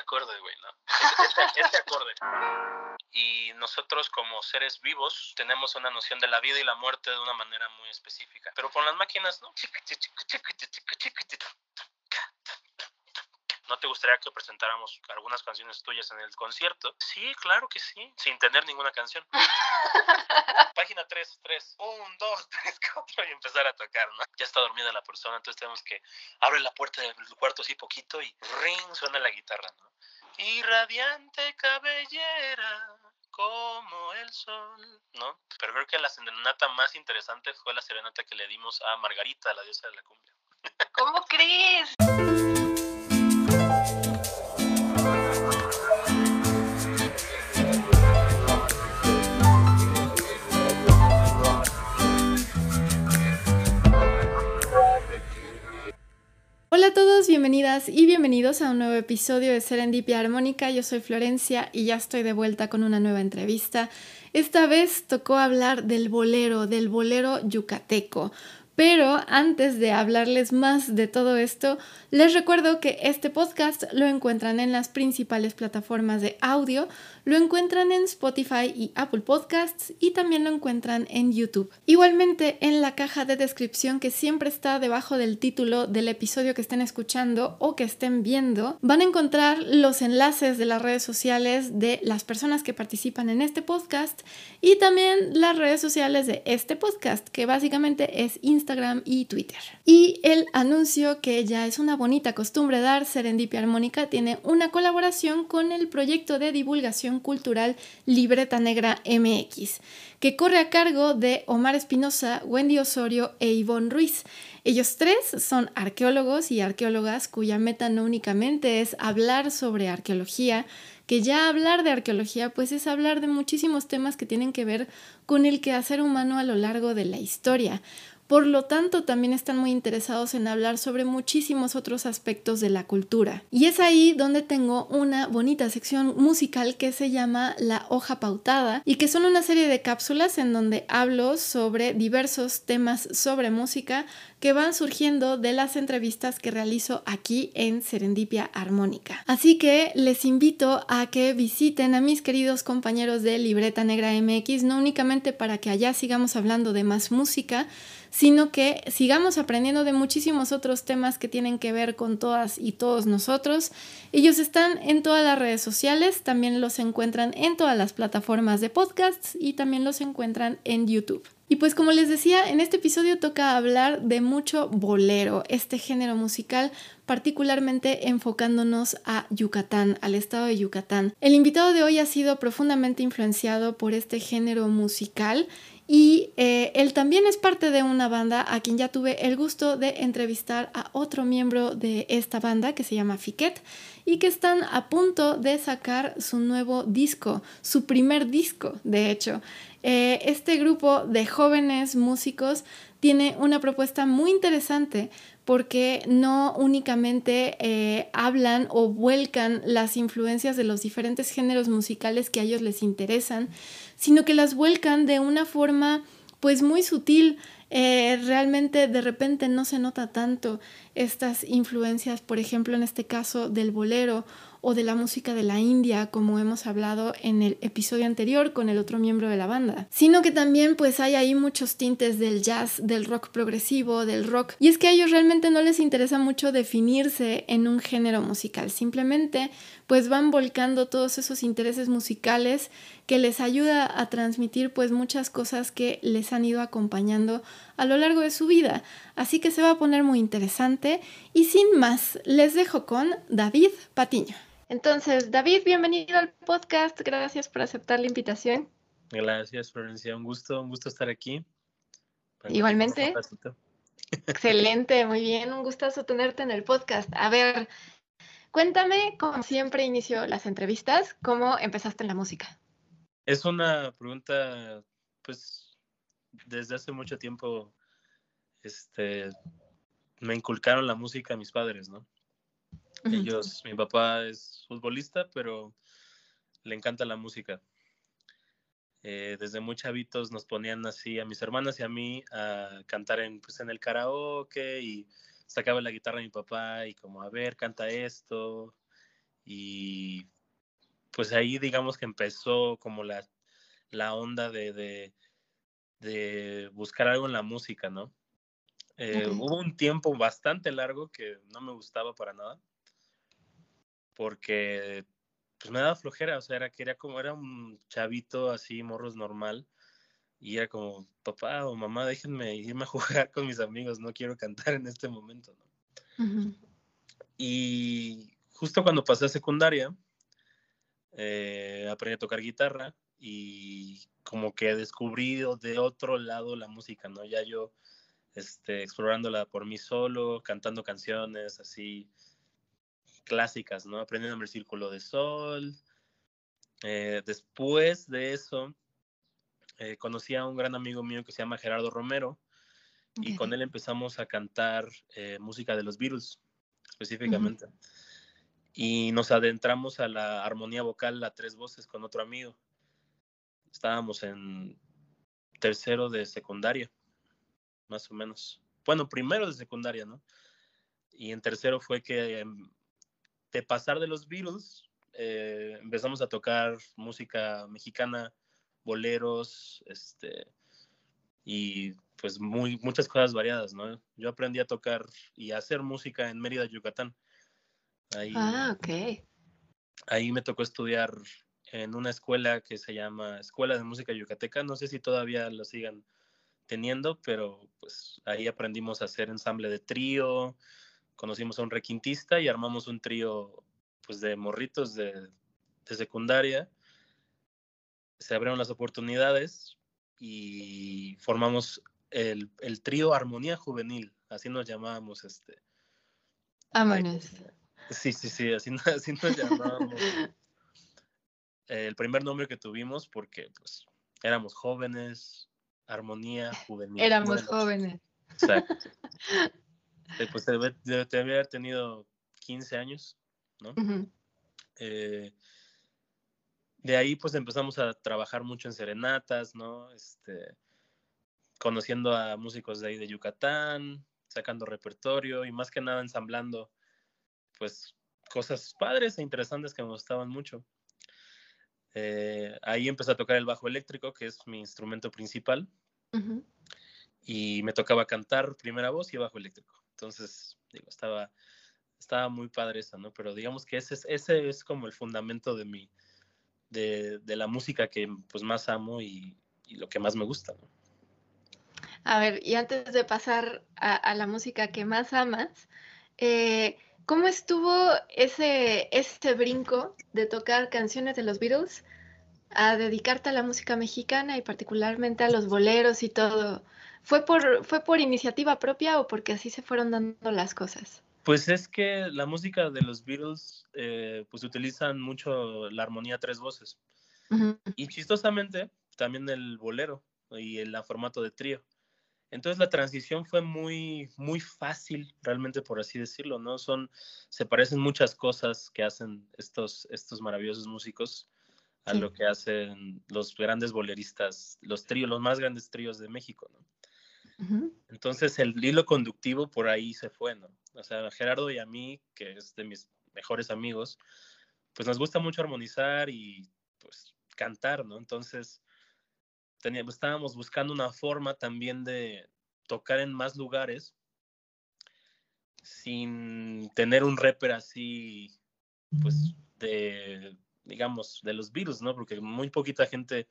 acorde, güey, ¿no? Este, acorde. Y nosotros como seres vivos tenemos una noción de la vida y la muerte de una manera muy específica. Pero con las máquinas, ¿no? ¿No te gustaría que presentáramos algunas canciones tuyas en el concierto? Sí, claro que sí, sin tener ninguna canción. Página 3, 3, 1, 2, 3, 4 y empezar a tocar, ¿no? Ya está dormida la persona, entonces tenemos que abrir la puerta del cuarto así poquito y ring suena la guitarra, ¿no? Y radiante cabellera como el sol, ¿no? Pero creo que la serenata más interesante fue la serenata que le dimos a Margarita, la diosa de la cumbia. ¿Cómo crees? Hola a todos, bienvenidas y bienvenidos a un nuevo episodio de Serendipia Armónica. Yo soy Florencia y ya estoy de vuelta con una nueva entrevista. Esta vez tocó hablar del bolero, del bolero yucateco, pero antes de hablarles más de todo esto, les recuerdo que este podcast lo encuentran en las principales plataformas de audio, lo encuentran en Spotify y Apple Podcasts y también lo encuentran en YouTube. Igualmente en la caja de descripción que siempre está debajo del título del episodio que estén escuchando o que estén viendo, van a encontrar los enlaces de las redes sociales de las personas que participan en este podcast y también las redes sociales de este podcast, que básicamente es Instagram y Twitter. Y el anuncio que ya es una bonita costumbre dar, Serendipia Armónica tiene una colaboración con el proyecto de divulgación cultural Libreta Negra MX, que corre a cargo de Omar Espinosa, Wendy Osorio e Ivonne Ruiz. Ellos tres son arqueólogos y arqueólogas cuya meta no únicamente es hablar sobre arqueología, que ya hablar de arqueología pues es hablar de muchísimos temas que tienen que ver con el quehacer humano a lo largo de la historia. Por lo tanto, también están muy interesados en hablar sobre muchísimos otros aspectos de la cultura. Y es ahí donde tengo una bonita sección musical que se llama La hoja pautada y que son una serie de cápsulas en donde hablo sobre diversos temas sobre música que van surgiendo de las entrevistas que realizo aquí en Serendipia Armónica. Así que les invito a que visiten a mis queridos compañeros de Libreta Negra MX, no únicamente para que allá sigamos hablando de más música, sino que sigamos aprendiendo de muchísimos otros temas que tienen que ver con todas y todos nosotros. Ellos están en todas las redes sociales, también los encuentran en todas las plataformas de podcasts y también los encuentran en YouTube. Y pues como les decía, en este episodio toca hablar de mucho bolero, este género musical particularmente enfocándonos a Yucatán, al estado de Yucatán. El invitado de hoy ha sido profundamente influenciado por este género musical y eh, él también es parte de una banda a quien ya tuve el gusto de entrevistar a otro miembro de esta banda que se llama Fiquet y que están a punto de sacar su nuevo disco, su primer disco, de hecho. Eh, este grupo de jóvenes músicos tiene una propuesta muy interesante porque no únicamente eh, hablan o vuelcan las influencias de los diferentes géneros musicales que a ellos les interesan, sino que las vuelcan de una forma pues muy sutil. Eh, realmente de repente no se nota tanto estas influencias, por ejemplo en este caso del bolero o de la música de la India, como hemos hablado en el episodio anterior con el otro miembro de la banda, sino que también pues hay ahí muchos tintes del jazz, del rock progresivo, del rock, y es que a ellos realmente no les interesa mucho definirse en un género musical, simplemente pues van volcando todos esos intereses musicales que les ayuda a transmitir pues muchas cosas que les han ido acompañando a lo largo de su vida. Así que se va a poner muy interesante y sin más, les dejo con David Patiño. Entonces, David, bienvenido al podcast. Gracias por aceptar la invitación. Gracias, Florencia. Un gusto, un gusto estar aquí. Igualmente. Excelente, muy bien. Un gustazo tenerte en el podcast. A ver, cuéntame, como siempre inicio las entrevistas, ¿cómo empezaste en la música? Es una pregunta, pues, desde hace mucho tiempo, este, me inculcaron la música a mis padres, ¿no? Ellos, mi papá es futbolista, pero le encanta la música. Eh, desde muy chavitos nos ponían así a mis hermanas y a mí a cantar en, pues, en el karaoke y sacaba la guitarra a mi papá y como, a ver, canta esto. y pues ahí digamos que empezó como la, la onda de, de, de buscar algo en la música, ¿no? Eh, hubo un tiempo bastante largo que no me gustaba para nada, porque pues me daba flojera, o sea, era, que era como, era un chavito así, morros normal, y era como, papá o mamá, déjenme irme a jugar con mis amigos, no quiero cantar en este momento, ¿no? Y justo cuando pasé a secundaria, eh, aprendí a tocar guitarra y como que descubrí de otro lado la música, ¿no? Ya yo este, explorándola por mí solo, cantando canciones así clásicas, ¿no? Aprendiendo el círculo de sol. Eh, después de eso, eh, conocí a un gran amigo mío que se llama Gerardo Romero y con él empezamos a cantar eh, música de los Beatles, específicamente. Y nos adentramos a la armonía vocal a tres voces con otro amigo. Estábamos en tercero de secundaria más o menos. Bueno, primero de secundaria, ¿no? Y en tercero fue que em, de pasar de los Beatles, eh, empezamos a tocar música mexicana, boleros, este, y pues muy, muchas cosas variadas, ¿no? Yo aprendí a tocar y a hacer música en Mérida, Yucatán. Ahí, ah, ok. Ahí me tocó estudiar en una escuela que se llama Escuela de Música Yucateca. No sé si todavía lo sigan teniendo, pero pues ahí aprendimos a hacer ensamble de trío, conocimos a un requintista y armamos un trío pues de morritos de, secundaria. Se abrieron las oportunidades y formamos el, trío Armonía Juvenil, así nos llamábamos este. Vámonos. Sí, sí, sí, así, así nos llamábamos. el primer nombre que tuvimos porque pues éramos jóvenes, armonía juvenil. Éramos jóvenes. Exacto. Pues debe, haber tenido 15 años, ¿no? Eh, de ahí pues empezamos a trabajar mucho en serenatas, ¿no? Este, conociendo a músicos de ahí de Yucatán, sacando repertorio y más que nada ensamblando pues cosas padres e interesantes que me gustaban mucho. Eh, ahí empecé a tocar el bajo eléctrico, que es mi instrumento principal. Y me tocaba cantar primera voz y bajo eléctrico. Entonces, digo, estaba, estaba muy padre eso, ¿no? Pero digamos que ese es, ese es como el fundamento de mi, de, de la música que pues más amo y, lo que más me gusta, ¿no? A ver, y antes de pasar a, a la música que más amas, eh, ¿Cómo estuvo ese, ese brinco de tocar canciones de los Beatles a dedicarte a la música mexicana y particularmente a los boleros y todo? ¿Fue por, ¿Fue por iniciativa propia o porque así se fueron dando las cosas? Pues es que la música de los Beatles, eh, pues utilizan mucho la armonía tres voces. Y chistosamente, también el bolero y el formato de trío. Entonces la transición fue muy, muy fácil, realmente por así decirlo, ¿no? Son, se parecen muchas cosas que hacen estos, estos maravillosos músicos a lo que hacen los grandes boleristas, los tríos, los más grandes tríos de México, ¿no? Entonces el hilo conductivo por ahí se fue, ¿no? O sea, Gerardo y a mí, que es de mis mejores amigos, pues nos gusta mucho armonizar y pues cantar, ¿no? Entonces teníamos, estábamos buscando una forma también de tocar en más lugares sin tener un rapper así, pues, de, digamos, de los virus, ¿no? Porque muy poquita gente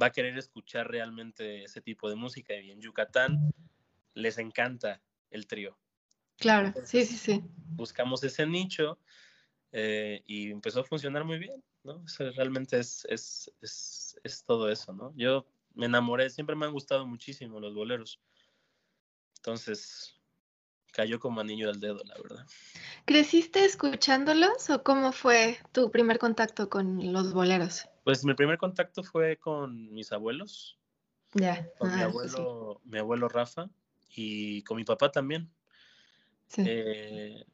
va a querer escuchar realmente ese tipo de música y en Yucatán les encanta el trío. Claro, sí, sí, sí. Buscamos ese nicho eh, y empezó a funcionar muy bien, ¿no? realmente es, es, es, es todo eso, ¿no? Yo me enamoré, siempre me han gustado muchísimo los boleros. Entonces, cayó como anillo del dedo, la verdad. ¿Creciste escuchándolos o cómo fue tu primer contacto con los boleros? Pues mi primer contacto fue con mis abuelos. Ya. Con mi, ah, abuelo, mi abuelo Rafa y con mi papá también. Sí. Eh,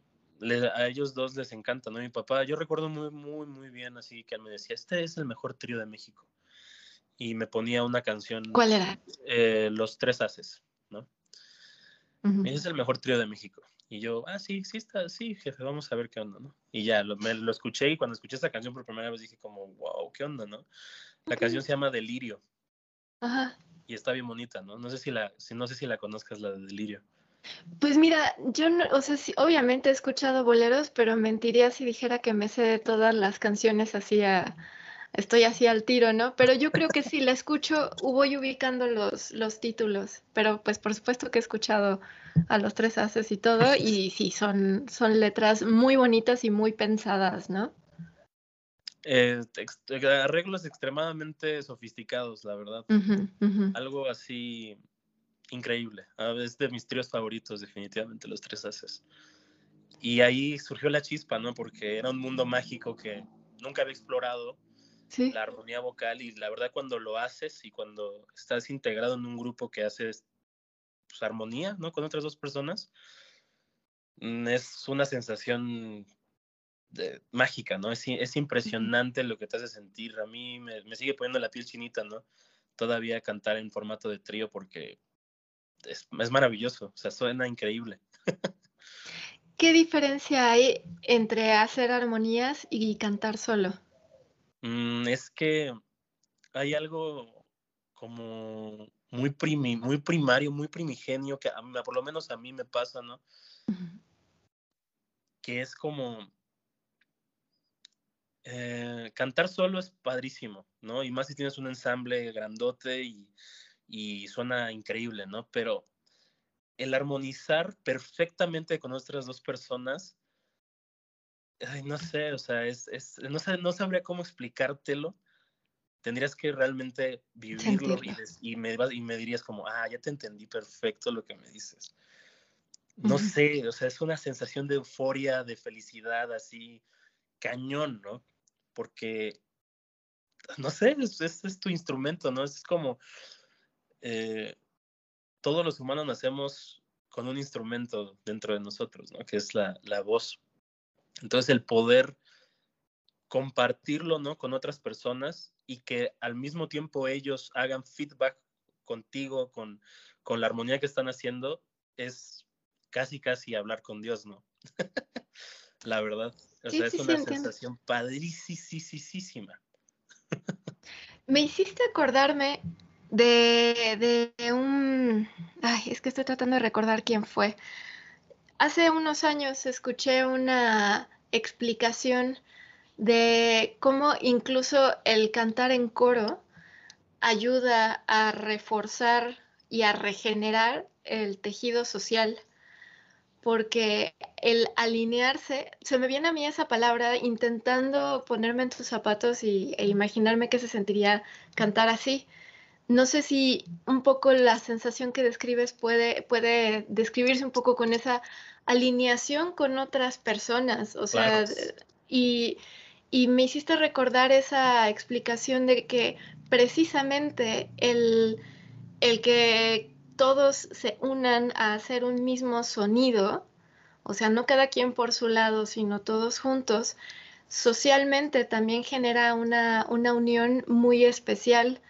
a ellos dos les encanta, ¿no? Mi papá, yo recuerdo muy, muy, muy bien así que él me decía, este es el mejor trío de México y me ponía una canción. ¿Cuál era? Eh, Los Tres Haces, ¿no? Ese es el mejor trío de México. Y yo, ah, sí, sí está, sí, jefe, vamos a ver qué onda, ¿no? Y ya, lo, me, lo escuché y cuando escuché esta canción por primera vez dije como, wow, qué onda, ¿no? La canción se llama Delirio. Ajá. Y está bien bonita, ¿no? No sé si la, si, no sé si la conozcas, la de Delirio. Pues mira, yo no, o sea, sí, obviamente he escuchado boleros, pero mentiría si dijera que me sé de todas las canciones así a, estoy así al tiro, ¿no? Pero yo creo que si la escucho, voy ubicando los, los títulos, pero pues por supuesto que he escuchado a los tres haces y todo, y sí, son, son letras muy bonitas y muy pensadas, ¿no? Eh, arreglos extremadamente sofisticados, la verdad. Algo así increíble. Ah, Es de mis tríos favoritos, definitivamente, los tres haces. Y ahí surgió la chispa, ¿no? Porque era un mundo mágico que nunca había explorado, Sí. la armonía vocal, y la verdad cuando lo haces y cuando estás integrado en un grupo que haces pues, armonía, ¿no? Con otras dos personas, mm, es una sensación de- mágica, ¿no? Es, es impresionante lo que te hace sentir. A mí me, me sigue poniendo la piel chinita, ¿no? Todavía cantar en formato de trío porque es, es maravilloso, o sea, suena increíble. ¿Qué diferencia hay entre hacer armonías y cantar solo? Mm, es que hay algo como muy, primi- muy primario, muy primigenio, que a mí- por lo menos a mí me pasa, ¿no? Que es como... eh, cantar solo es padrísimo, ¿no? Y más si tienes un ensamble grandote y, y suena increíble, ¿no? Pero el armonizar perfectamente con otras dos personas, ay, no sé, o sea, es, es, no, sé, no sabría cómo explicártelo. Tendrías que realmente vivirlo y, Sentirlo. des- y, me, y me dirías como, ah, ya te entendí perfecto lo que me dices. No sé, o sea, es una sensación de euforia, de felicidad, así, cañón, ¿no? Porque, no sé, es, es, es tu instrumento, ¿no? Es como, eh, todos los humanos nacemos con un instrumento dentro de nosotros, ¿no? Que es la, la voz. Entonces, el poder compartirlo, ¿no? Con otras personas y que al mismo tiempo ellos hagan feedback contigo, con, con la armonía que están haciendo, es casi, casi hablar con Dios, ¿no? la verdad. O Sí, sea, sí, es una sensación padricísima. Me hiciste acordarme de, de un... Ay, es que estoy tratando de recordar quién fue. Hace unos años escuché una explicación de cómo incluso el cantar en coro ayuda a reforzar y a regenerar el tejido social, porque el alinearse, se me viene a mí esa palabra intentando ponerme en tus zapatos y, e imaginarme qué se sentiría cantar así. No sé si un poco la sensación que describes puede, puede describirse un poco con esa alineación con otras personas, o sea, Claro. y, y me hiciste recordar esa explicación de que precisamente el, el que todos se unan a hacer un mismo sonido, o sea, no cada quien por su lado, sino todos juntos, socialmente también genera una, una unión muy especial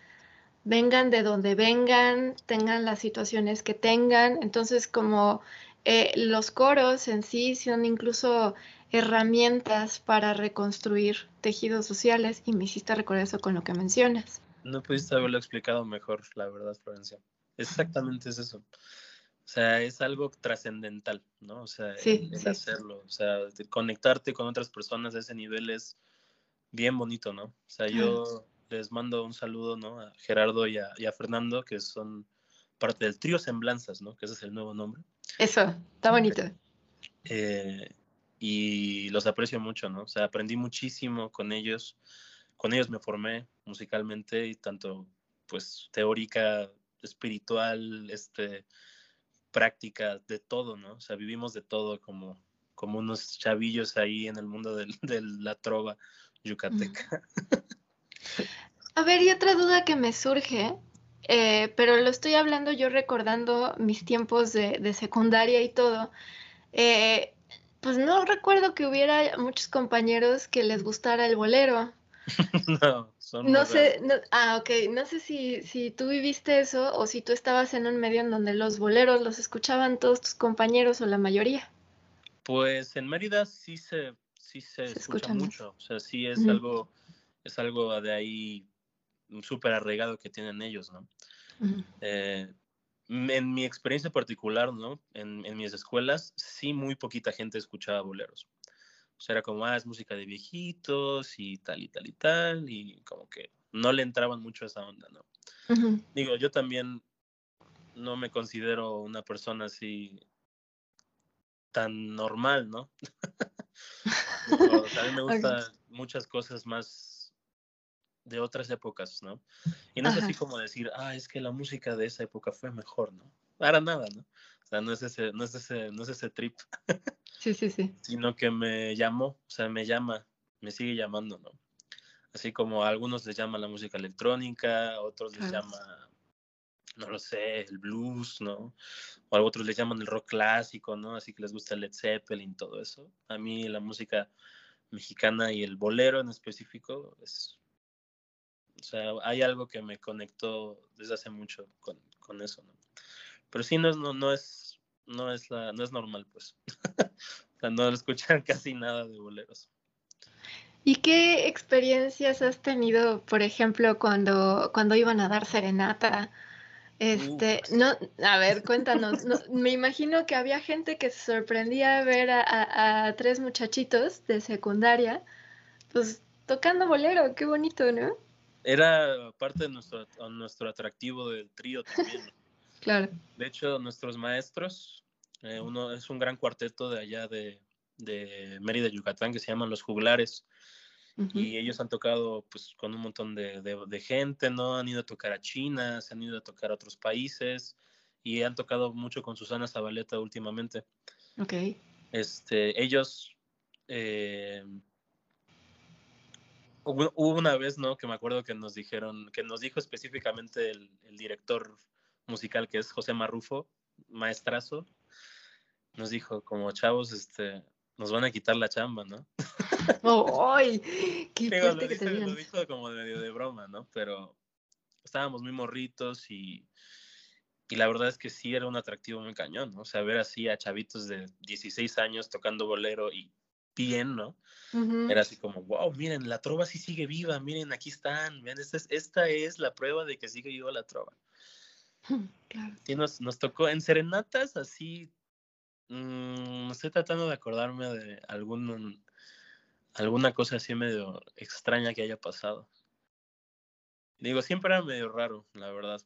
vengan de donde vengan, tengan las situaciones que tengan. Entonces, como eh, los coros en sí son incluso herramientas para reconstruir tejidos sociales y me hiciste recordar eso con lo que mencionas. No pudiste haberlo explicado mejor, la verdad, Florencia. Exactamente es eso. O sea, es algo trascendental, ¿no? O sea, Sí, el, el sí. hacerlo. O sea, de conectarte con otras personas a ese nivel es bien bonito, ¿no? O sea, yo les mando un saludo, ¿no? A Gerardo y a, y a Fernando, que son parte del trío Semblanzas, ¿no? Que ese es el nuevo nombre. Eso, está bonito. Eh, y los aprecio mucho, ¿no? O sea, aprendí muchísimo con ellos. Con ellos me formé musicalmente y tanto, pues, teórica, espiritual, este, práctica, de todo, ¿no? O sea, vivimos de todo como, como unos chavillos ahí en el mundo del- de la trova yucateca. A ver, y otra duda que me surge, eh, pero lo estoy hablando yo recordando mis tiempos de, de secundaria y todo. eh, pues no recuerdo que hubiera muchos compañeros que les gustara el bolero. no, son No sé, no- ah, ok, no sé si, si tú viviste eso o si tú estabas en un medio en donde los boleros los escuchaban todos tus compañeros o la mayoría. Pues en Mérida sí se, sí se, escucha, mucho, o sea, sí es algo, es algo de ahí súper arraigado que tienen ellos, ¿no? Eh, en mi experiencia particular, ¿no? En, en, mis escuelas, sí muy poquita gente escuchaba boleros. O sea, era como, ah, es música de viejitos y tal y tal y tal, y como que no le entraban mucho a esa onda, ¿no? Digo, yo también no me considero una persona así tan normal, ¿no? a mí me gustan muchas cosas más de otras épocas, ¿no? Y no es así como decir, ah, es que la música de esa época fue mejor, ¿no? Para nada, ¿no? O sea, no es ese, no es ese, no es ese trip. sí, sí, sí. Sino que me llamó, o sea, me llama, me sigue llamando, ¿no? Así como a algunos les llama la música electrónica, a otros les llama, no lo sé, el blues, ¿no? O a otros les llaman el rock clásico, ¿no? Así que les gusta el Led Zeppelin, todo eso. A mí la música mexicana y el bolero en específico es... O sea, hay algo que me conectó desde hace mucho con, con eso, ¿no? Pero sí, no es, no, no es, no es, la, no es normal, pues. o sea, no escuchan casi nada de boleros. ¿Y qué experiencias has tenido, por ejemplo, cuando, cuando iban a dar serenata? Este, uh. no, a ver, cuéntanos. me imagino que había gente que se sorprendía ver a, tres muchachitos de secundaria, pues tocando bolero, qué bonito, ¿no? Era parte de nuestro, nuestro atractivo del trío también. claro. De hecho, nuestros maestros, eh, uno es un gran cuarteto de allá de, de Mérida, Yucatán, que se llaman Los Juglares. Y ellos han tocado pues con un montón de, de, gente, ¿no? Han ido a tocar a China, se han ido a tocar a otros países y han tocado mucho con Susana Zabaleta últimamente. Ok. Este, ellos... Eh, hubo, una vez, ¿no? Que me acuerdo que nos dijeron, que nos dijo específicamente el, el director musical que es José Marrufo, maestrazo, nos dijo como chavos, este, nos van a quitar la chamba, ¿no? ¡Ay! ¡Qué fuerte que te Lo dijo como medio de broma, ¿no? Pero estábamos muy morritos y, y la verdad es que sí era un atractivo muy cañón, ¿no? O sea, ver así a chavitos de 16 años tocando bolero y bien, ¿no? Era así como, wow, miren, la trova sí sigue viva, miren, aquí están, miren, esta es, esta es la prueba de que sigue viva la trova. Claro. Sí, nos, nos tocó en serenatas así Mm, estoy tratando de acordarme de algún, alguna cosa así medio extraña que haya pasado. Digo, siempre era medio raro, la verdad,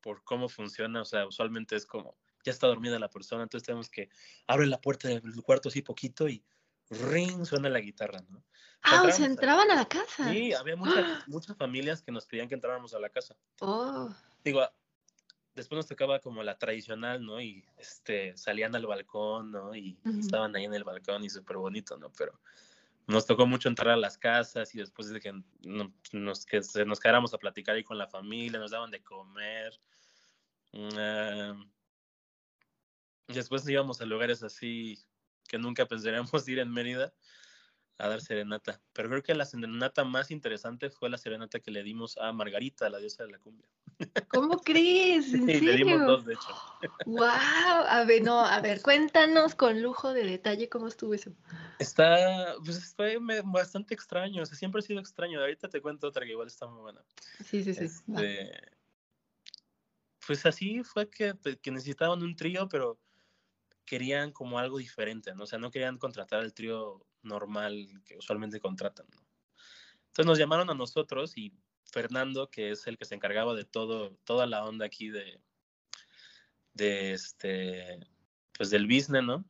por cómo funciona. O sea, usualmente es como, ya está dormida la persona, entonces tenemos que abre la puerta del cuarto así poquito y ring, suena la guitarra, ¿no? Ah, o sea, entraban a la casa. Sí, había muchas, muchas familias que nos pedían que entráramos a la casa. Oh. Digo, después nos tocaba como la tradicional, ¿no? Y este, salían al balcón, ¿no? Y estaban ahí en el balcón y súper bonito, ¿no? Pero nos tocó mucho entrar a las casas y después de que nos, que nos quedáramos a platicar ahí con la familia, nos daban de comer. Uh, después íbamos a lugares así que nunca pensaríamos ir en Mérida a dar serenata. Pero creo que la serenata más interesante fue la serenata que le dimos a Margarita, la diosa de la cumbia. ¿Cómo crees? ¿En le dimos dos, de hecho. ¡Wow! A ver, no, a ver, cuéntanos con lujo de detalle cómo estuvo eso. Está, pues fue bastante extraño, o sea, siempre ha sido extraño. Ahorita te cuento otra que igual está muy buena. Sí, sí, sí. Este, pues así fue que, que necesitaban un trío, pero querían como algo diferente, ¿no? O sea, no querían contratar el trío normal que usualmente contratan, ¿no? Entonces nos llamaron a nosotros y Fernando, que es el que se encargaba de todo, toda la onda aquí de, de este, pues del business, ¿no?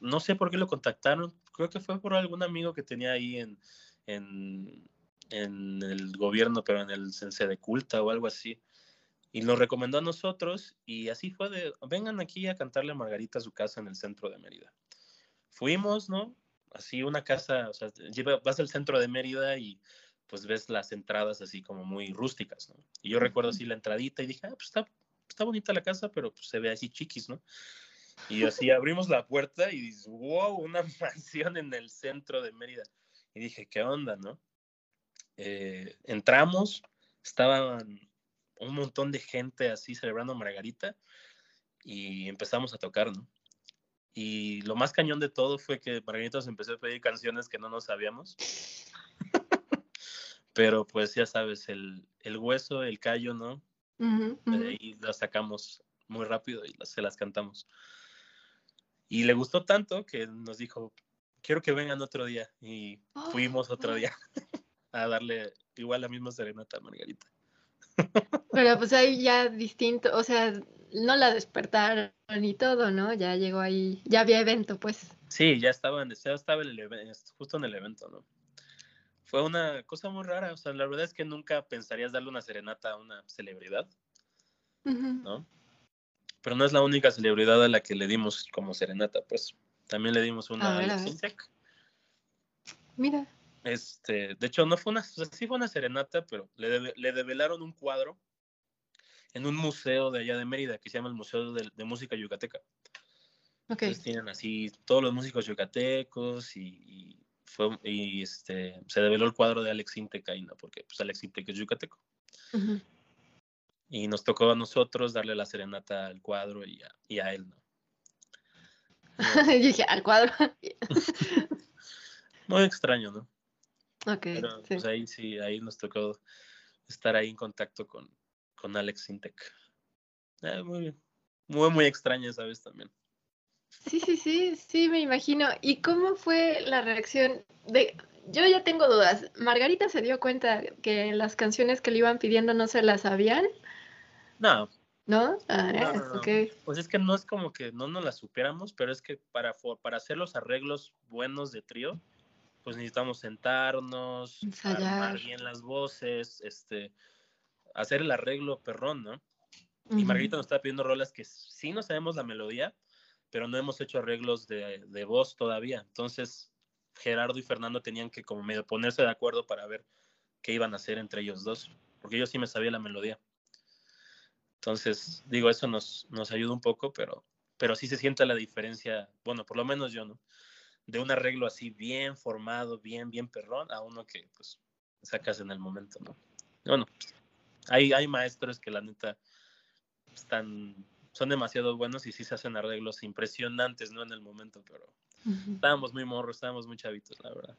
No sé por qué lo contactaron, creo que fue por algún amigo que tenía ahí en, en, en el gobierno, pero en el Sense de Culta o algo así. Y nos recomendó a nosotros y así fue de, vengan aquí a cantarle a Margarita a su casa en el centro de Mérida. Fuimos, ¿no? Así una casa, o sea, vas al centro de Mérida y pues ves las entradas así como muy rústicas, ¿no? Y yo recuerdo así la entradita y dije, ah, pues está, está bonita la casa, pero pues se ve así chiquis, ¿no? Y así abrimos la puerta y dices, wow, una mansión en el centro de Mérida. Y dije, ¿qué onda, no? Eh, entramos, estaban un montón de gente así celebrando Margarita y empezamos a tocar, ¿no? Y lo más cañón de todo fue que Margarita nos empezó a pedir canciones que no nos sabíamos. Pero pues ya sabes, el, el hueso, el callo, ¿no? Ujú. De ahí las sacamos muy rápido y las- se las cantamos. Y le gustó tanto que nos dijo, quiero que vengan otro día. Y Oh, fuimos otro día a darle igual la misma serenata a Margarita. Pero pues ahí ya distinto, o sea, no la despertaron y todo, ¿no? Ya llegó ahí, ya había evento, pues. Sí, ya estaba, en, ya estaba el justo en el evento, ¿no? Fue una cosa muy rara, o sea, la verdad es que nunca pensarías darle una serenata a una celebridad. ¿no? Pero no es la única celebridad a la que le dimos como serenata, pues también le dimos una A ver, a. Mira. Este, de hecho, no fue una, o sea, sí fue una serenata, pero le, deve- le develaron un cuadro en un museo de allá de Mérida que se llama el Museo de, de Música Yucateca. Ok. Entonces tienen así todos los músicos yucatecos y, y fue, y este, se develó el cuadro de Alex Intec ahí, ¿no? Porque pues Alex Intec es yucateco. Ujú. Y nos tocó a nosotros darle la serenata al cuadro y a, y a él, ¿no? Y dije, al cuadro. Muy extraño, ¿no? Ok, Pero sí. pues ahí sí, ahí nos tocó estar ahí en contacto con, con Alex Intec. Eh, muy bien. Muy, muy extraña esa vez también. Sí, sí, sí, sí, me imagino. ¿Y cómo fue la reacción de... Yo ya tengo dudas. ¿Margarita se dio cuenta que las canciones que le iban pidiendo no se las sabían? No, ¿No? Ah, No, no, no. ok. Pues es que no es como que no nos la supiéramos, pero es que para, para hacer los arreglos buenos de trío, pues necesitamos sentarnos, Ensayar. armar bien las voces, este, hacer el arreglo perrón, ¿no? Y. Margarita nos está pidiendo rolas que sí no sabemos la melodía, pero no hemos hecho arreglos de, de voz todavía. Entonces, Gerardo y Fernando tenían que como medio ponerse de acuerdo para ver qué iban a hacer entre ellos dos, porque yo sí me sabía la melodía. Entonces, digo, eso nos, nos ayuda un poco, pero, pero sí se siente la diferencia, bueno, por lo menos yo, ¿no? De un arreglo así bien formado, bien, bien perrón, a uno que pues sacas en el momento, ¿no? Bueno, hay, hay maestros que la neta están, son demasiado buenos y sí se hacen arreglos impresionantes, ¿no? En el momento, pero estábamos muy morros, estábamos muy chavitos, la verdad.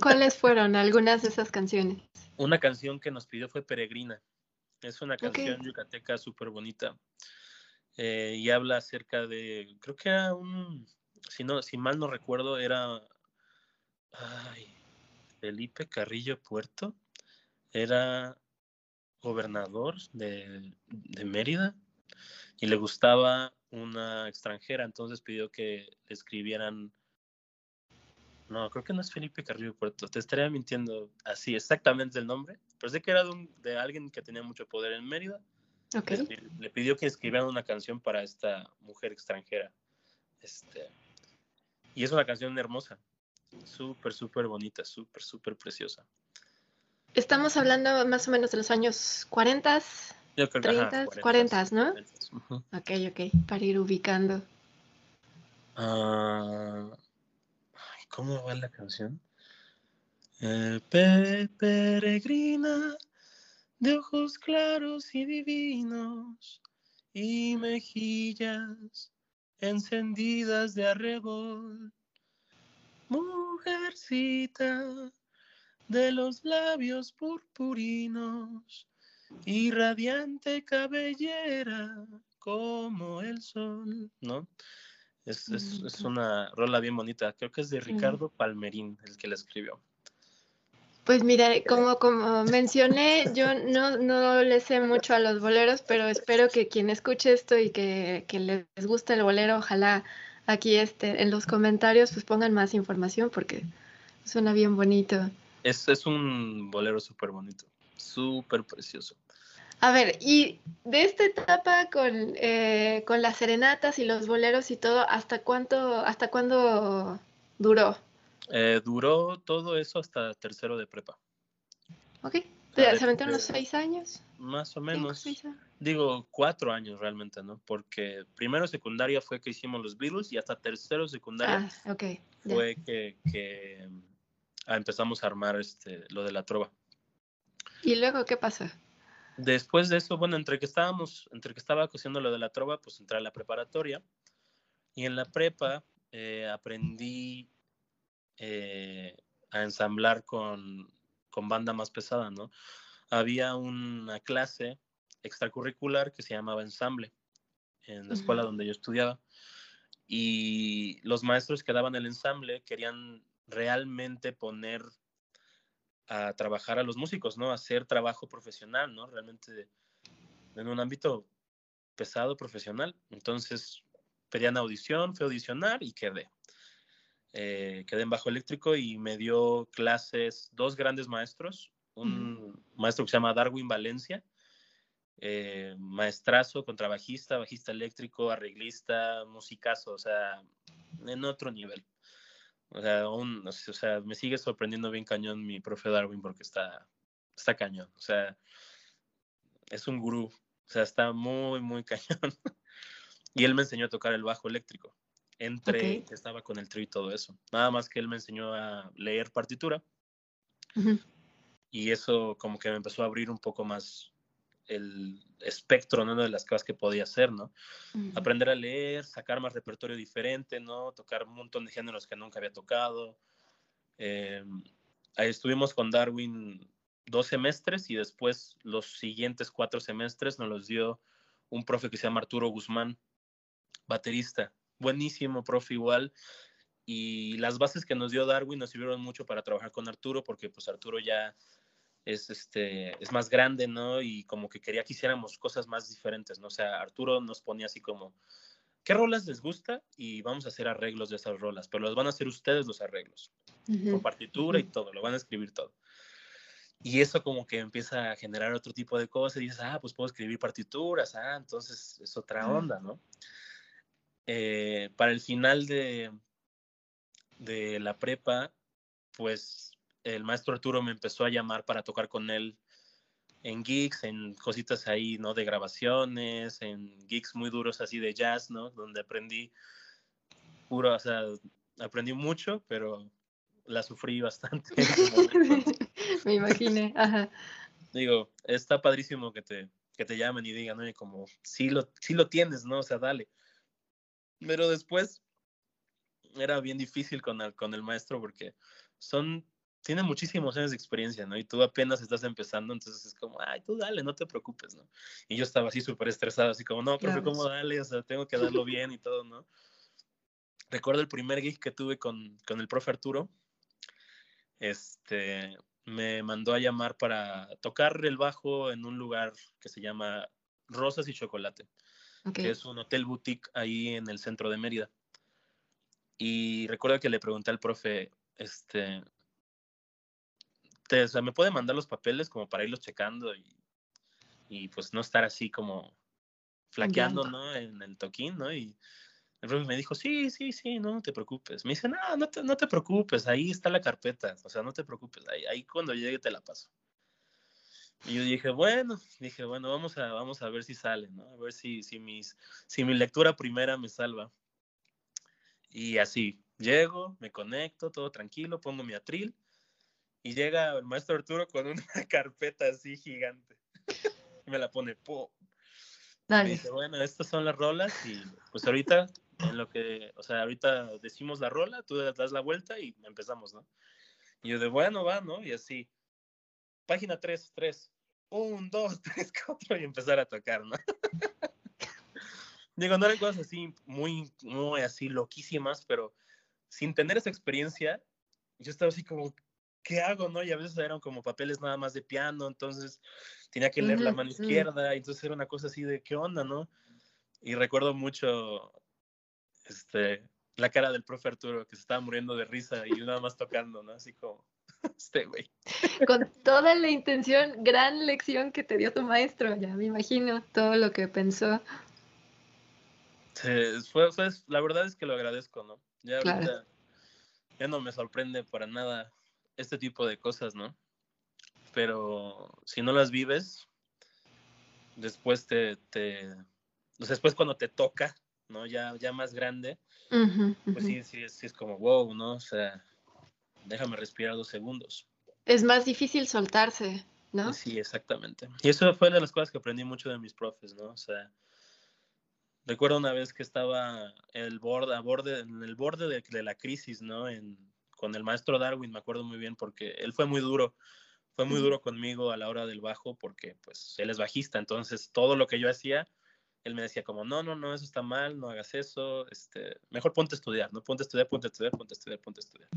¿Cuáles fueron algunas de esas canciones? Una canción que nos pidió fue Peregrina. Es una canción yucateca súper bonita. eh, y habla acerca de, creo que era un, si, no, si mal no recuerdo, era ay, Felipe Carrillo Puerto. Era gobernador de, de Mérida y le gustaba una extranjera, entonces pidió que le escribieran. No, creo que no es Felipe Carrillo Puerto, te estaría mintiendo así exactamente el nombre, pero sé que era de, un- de alguien que tenía mucho poder en Mérida. Le, le pidió que escribieran una canción para esta mujer extranjera. Este, y es una canción hermosa, súper, súper bonita, súper, súper preciosa. Estamos hablando más o menos de los años 40. Yo creo que, ajá, 30s, 40s, ¿no? 40s, ujú. Ok, ok, para ir ubicando. Ay, ¿Cómo va la canción? Eh, pe- peregrina de ojos claros y divinos y mejillas encendidas de arrebol. Mujercita de los labios purpurinos y radiante cabellera como el sol, ¿no? Es, es, una rola bien bonita. Creo que es de. Ricardo Palmerín el que la escribió. Pues mira, como, como mencioné, yo no, no le sé mucho a los boleros, pero espero que quien escuche esto y que, que les guste el bolero, ojalá aquí este, en los comentarios pues pongan más información porque suena bien bonito. Es, es un bolero súper bonito, súper precioso. A ver, y de esta etapa con, eh, con las serenatas y los boleros y todo, ¿hasta cuánto, hasta cuándo duró? Eh, duró todo eso hasta tercero de prepa, ¿Ok? ¿Se aventaron unos seis años? más o ¿Cinco, menos. años? Digo, cuatro años realmente, ¿no? Porque primero secundaria fue que hicimos los Beatles y hasta tercero secundaria Ah, fue que, que, empezamos a armar este, lo de la trova. ¿Y luego qué pasó? Después de eso, bueno, entre que estábamos, entre que estaba cosiendo lo de la trova, pues entré a la preparatoria Y en la prepa eh, aprendí eh, a ensamblar con, con banda más pesada, ¿no? Había una clase extracurricular que se llamaba ensamble en la escuela donde yo estudiaba. Y los maestros que daban el ensamble querían realmente poner a trabajar a los músicos, ¿no? Hacer trabajo profesional, ¿no? Realmente en un ámbito pesado profesional. Entonces pedían audición, fui a audicionar y quedé. Eh, quedé en bajo eléctrico y me dio clases dos grandes maestros, un maestro que se llama Darwin Valencia, eh, maestrazo, contrabajista, bajista eléctrico, arreglista, musicazo, o sea, en otro nivel. O sea, o sea, me sigue sorprendiendo bien cañón mi profe Darwin porque está, está cañón. O sea, es un gurú. O sea, está muy, muy cañón. y él me enseñó a tocar el bajo eléctrico. Entre que estaba con el trío y todo eso. Nada más que él me enseñó a leer partitura. Y eso como que me empezó a abrir un poco más el espectro ¿no? de las cosas que podía hacer, ¿no? Aprender a leer, sacar más repertorio diferente, ¿no? Tocar un montón de géneros que nunca había tocado. Eh, ahí estuvimos con Darwin dos semestres y después los siguientes cuatro semestres nos los dio un profe que se llama Arturo Guzmán, baterista. Buenísimo profe igual. Y las bases que nos dio Darwin nos sirvieron mucho para trabajar con Arturo porque pues Arturo ya es, este, es más grande, ¿no? Y como que quería que hiciéramos cosas más diferentes, ¿no? O sea, Arturo nos ponía así como, ¿qué rolas les gusta? Y vamos a hacer arreglos de esas rolas, pero los van a hacer ustedes los arreglos, con partitura y todo, lo van a escribir todo. Y eso como que empieza a generar otro tipo de cosas y dices, ah, pues puedo escribir partituras, ah, entonces es otra onda, ¿no? Eh, para el final de, de la prepa, pues el maestro Arturo me empezó a llamar para tocar con él en gigs, en cositas ahí, ¿no? De grabaciones, en gigs muy duros así de jazz, ¿no? Donde aprendí puro, o sea, aprendí mucho, pero la sufrí bastante. me imaginé, ajá. Digo, está padrísimo que te, que te llamen y digan, oye, como, sí lo, sí lo tienes, ¿no? O sea, dale. Pero después era bien difícil con el, con el maestro porque son tiene muchísimos años de experiencia, ¿no? Y tú apenas estás empezando, entonces es como, ay, tú dale, no te preocupes, ¿no? Y yo estaba así súper estresado, así como, no, profe, ¿cómo dale? O sea, tengo que darlo bien y todo, ¿no? Recuerdo el primer gig que tuve con, con el profe Arturo, este, me mandó a llamar para tocar el bajo en un lugar que se llama Rosas y Chocolate, que es un hotel boutique ahí en el centro de Mérida. Y recuerdo que le pregunté al profe, este, o sea, me puede mandar los papeles como para irlos checando y, y pues no estar así como flaqueando, ¿no? En el toquín, ¿no? Y el profe me dijo, sí, sí, sí, no, no te preocupes. Me dice, no, no te, no te preocupes, ahí está la carpeta, o sea, no te preocupes, ahí, ahí cuando llegue te la paso. Y yo dije, bueno, dije, bueno, vamos a, vamos a ver si sale, ¿no? A ver si, si, mis, si mi lectura primera me salva. Y así, llego, me conecto, todo tranquilo, pongo mi atril y llega el maestro Arturo con una carpeta así gigante. me la pone, po. Me dice, bueno, estas son las rolas y pues ahorita, en lo que, o sea, ahorita decimos la rola, tú das la vuelta y empezamos, ¿no? Y yo de, bueno, va, ¿no? Y así, página 3, 3, 1, 2, 3, 4 y empezar a tocar, ¿no? Digo, no eran cosas así muy, muy así loquísimas, pero sin tener esa experiencia, yo estaba así como, ¿qué hago, no? Y a veces eran como papeles nada más de piano, entonces tenía que leer la mano izquierda, y entonces era una cosa así de, ¿qué onda, no? Y recuerdo mucho, este, la cara del profe Arturo, que se estaba muriendo de risa y nada más tocando, ¿no? Así como, este güey. Con toda la intención, gran lección que te dio tu maestro, ya me imagino todo lo que pensó. Sí, fue, la verdad es que lo agradezco, ¿no? Ya ahorita ya no me sorprende para nada este tipo de cosas, ¿no? Pero si no las vives, después te, te después cuando te toca, ¿no? Ya, ya más grande, pues sí, sí, sí, es como, wow, ¿no? O sea, déjame respirar dos segundos. Es más difícil soltarse, ¿no? Sí, exactamente. Y eso fue de las cosas que aprendí mucho de mis profes, ¿no? O sea, Recuerdo una vez que estaba el borde, a borde, en el borde de, la crisis, ¿no? En, con el maestro Darwin, me acuerdo muy bien, porque él fue muy duro, fue muy duro conmigo a la hora del bajo, porque pues él es bajista, entonces todo lo que yo hacía, él me decía como, no, no, no, eso está mal, no hagas eso, este, mejor ponte a estudiar, ¿no? Ponte a estudiar, ponte a estudiar, ponte a estudiar, ponte a estudiar.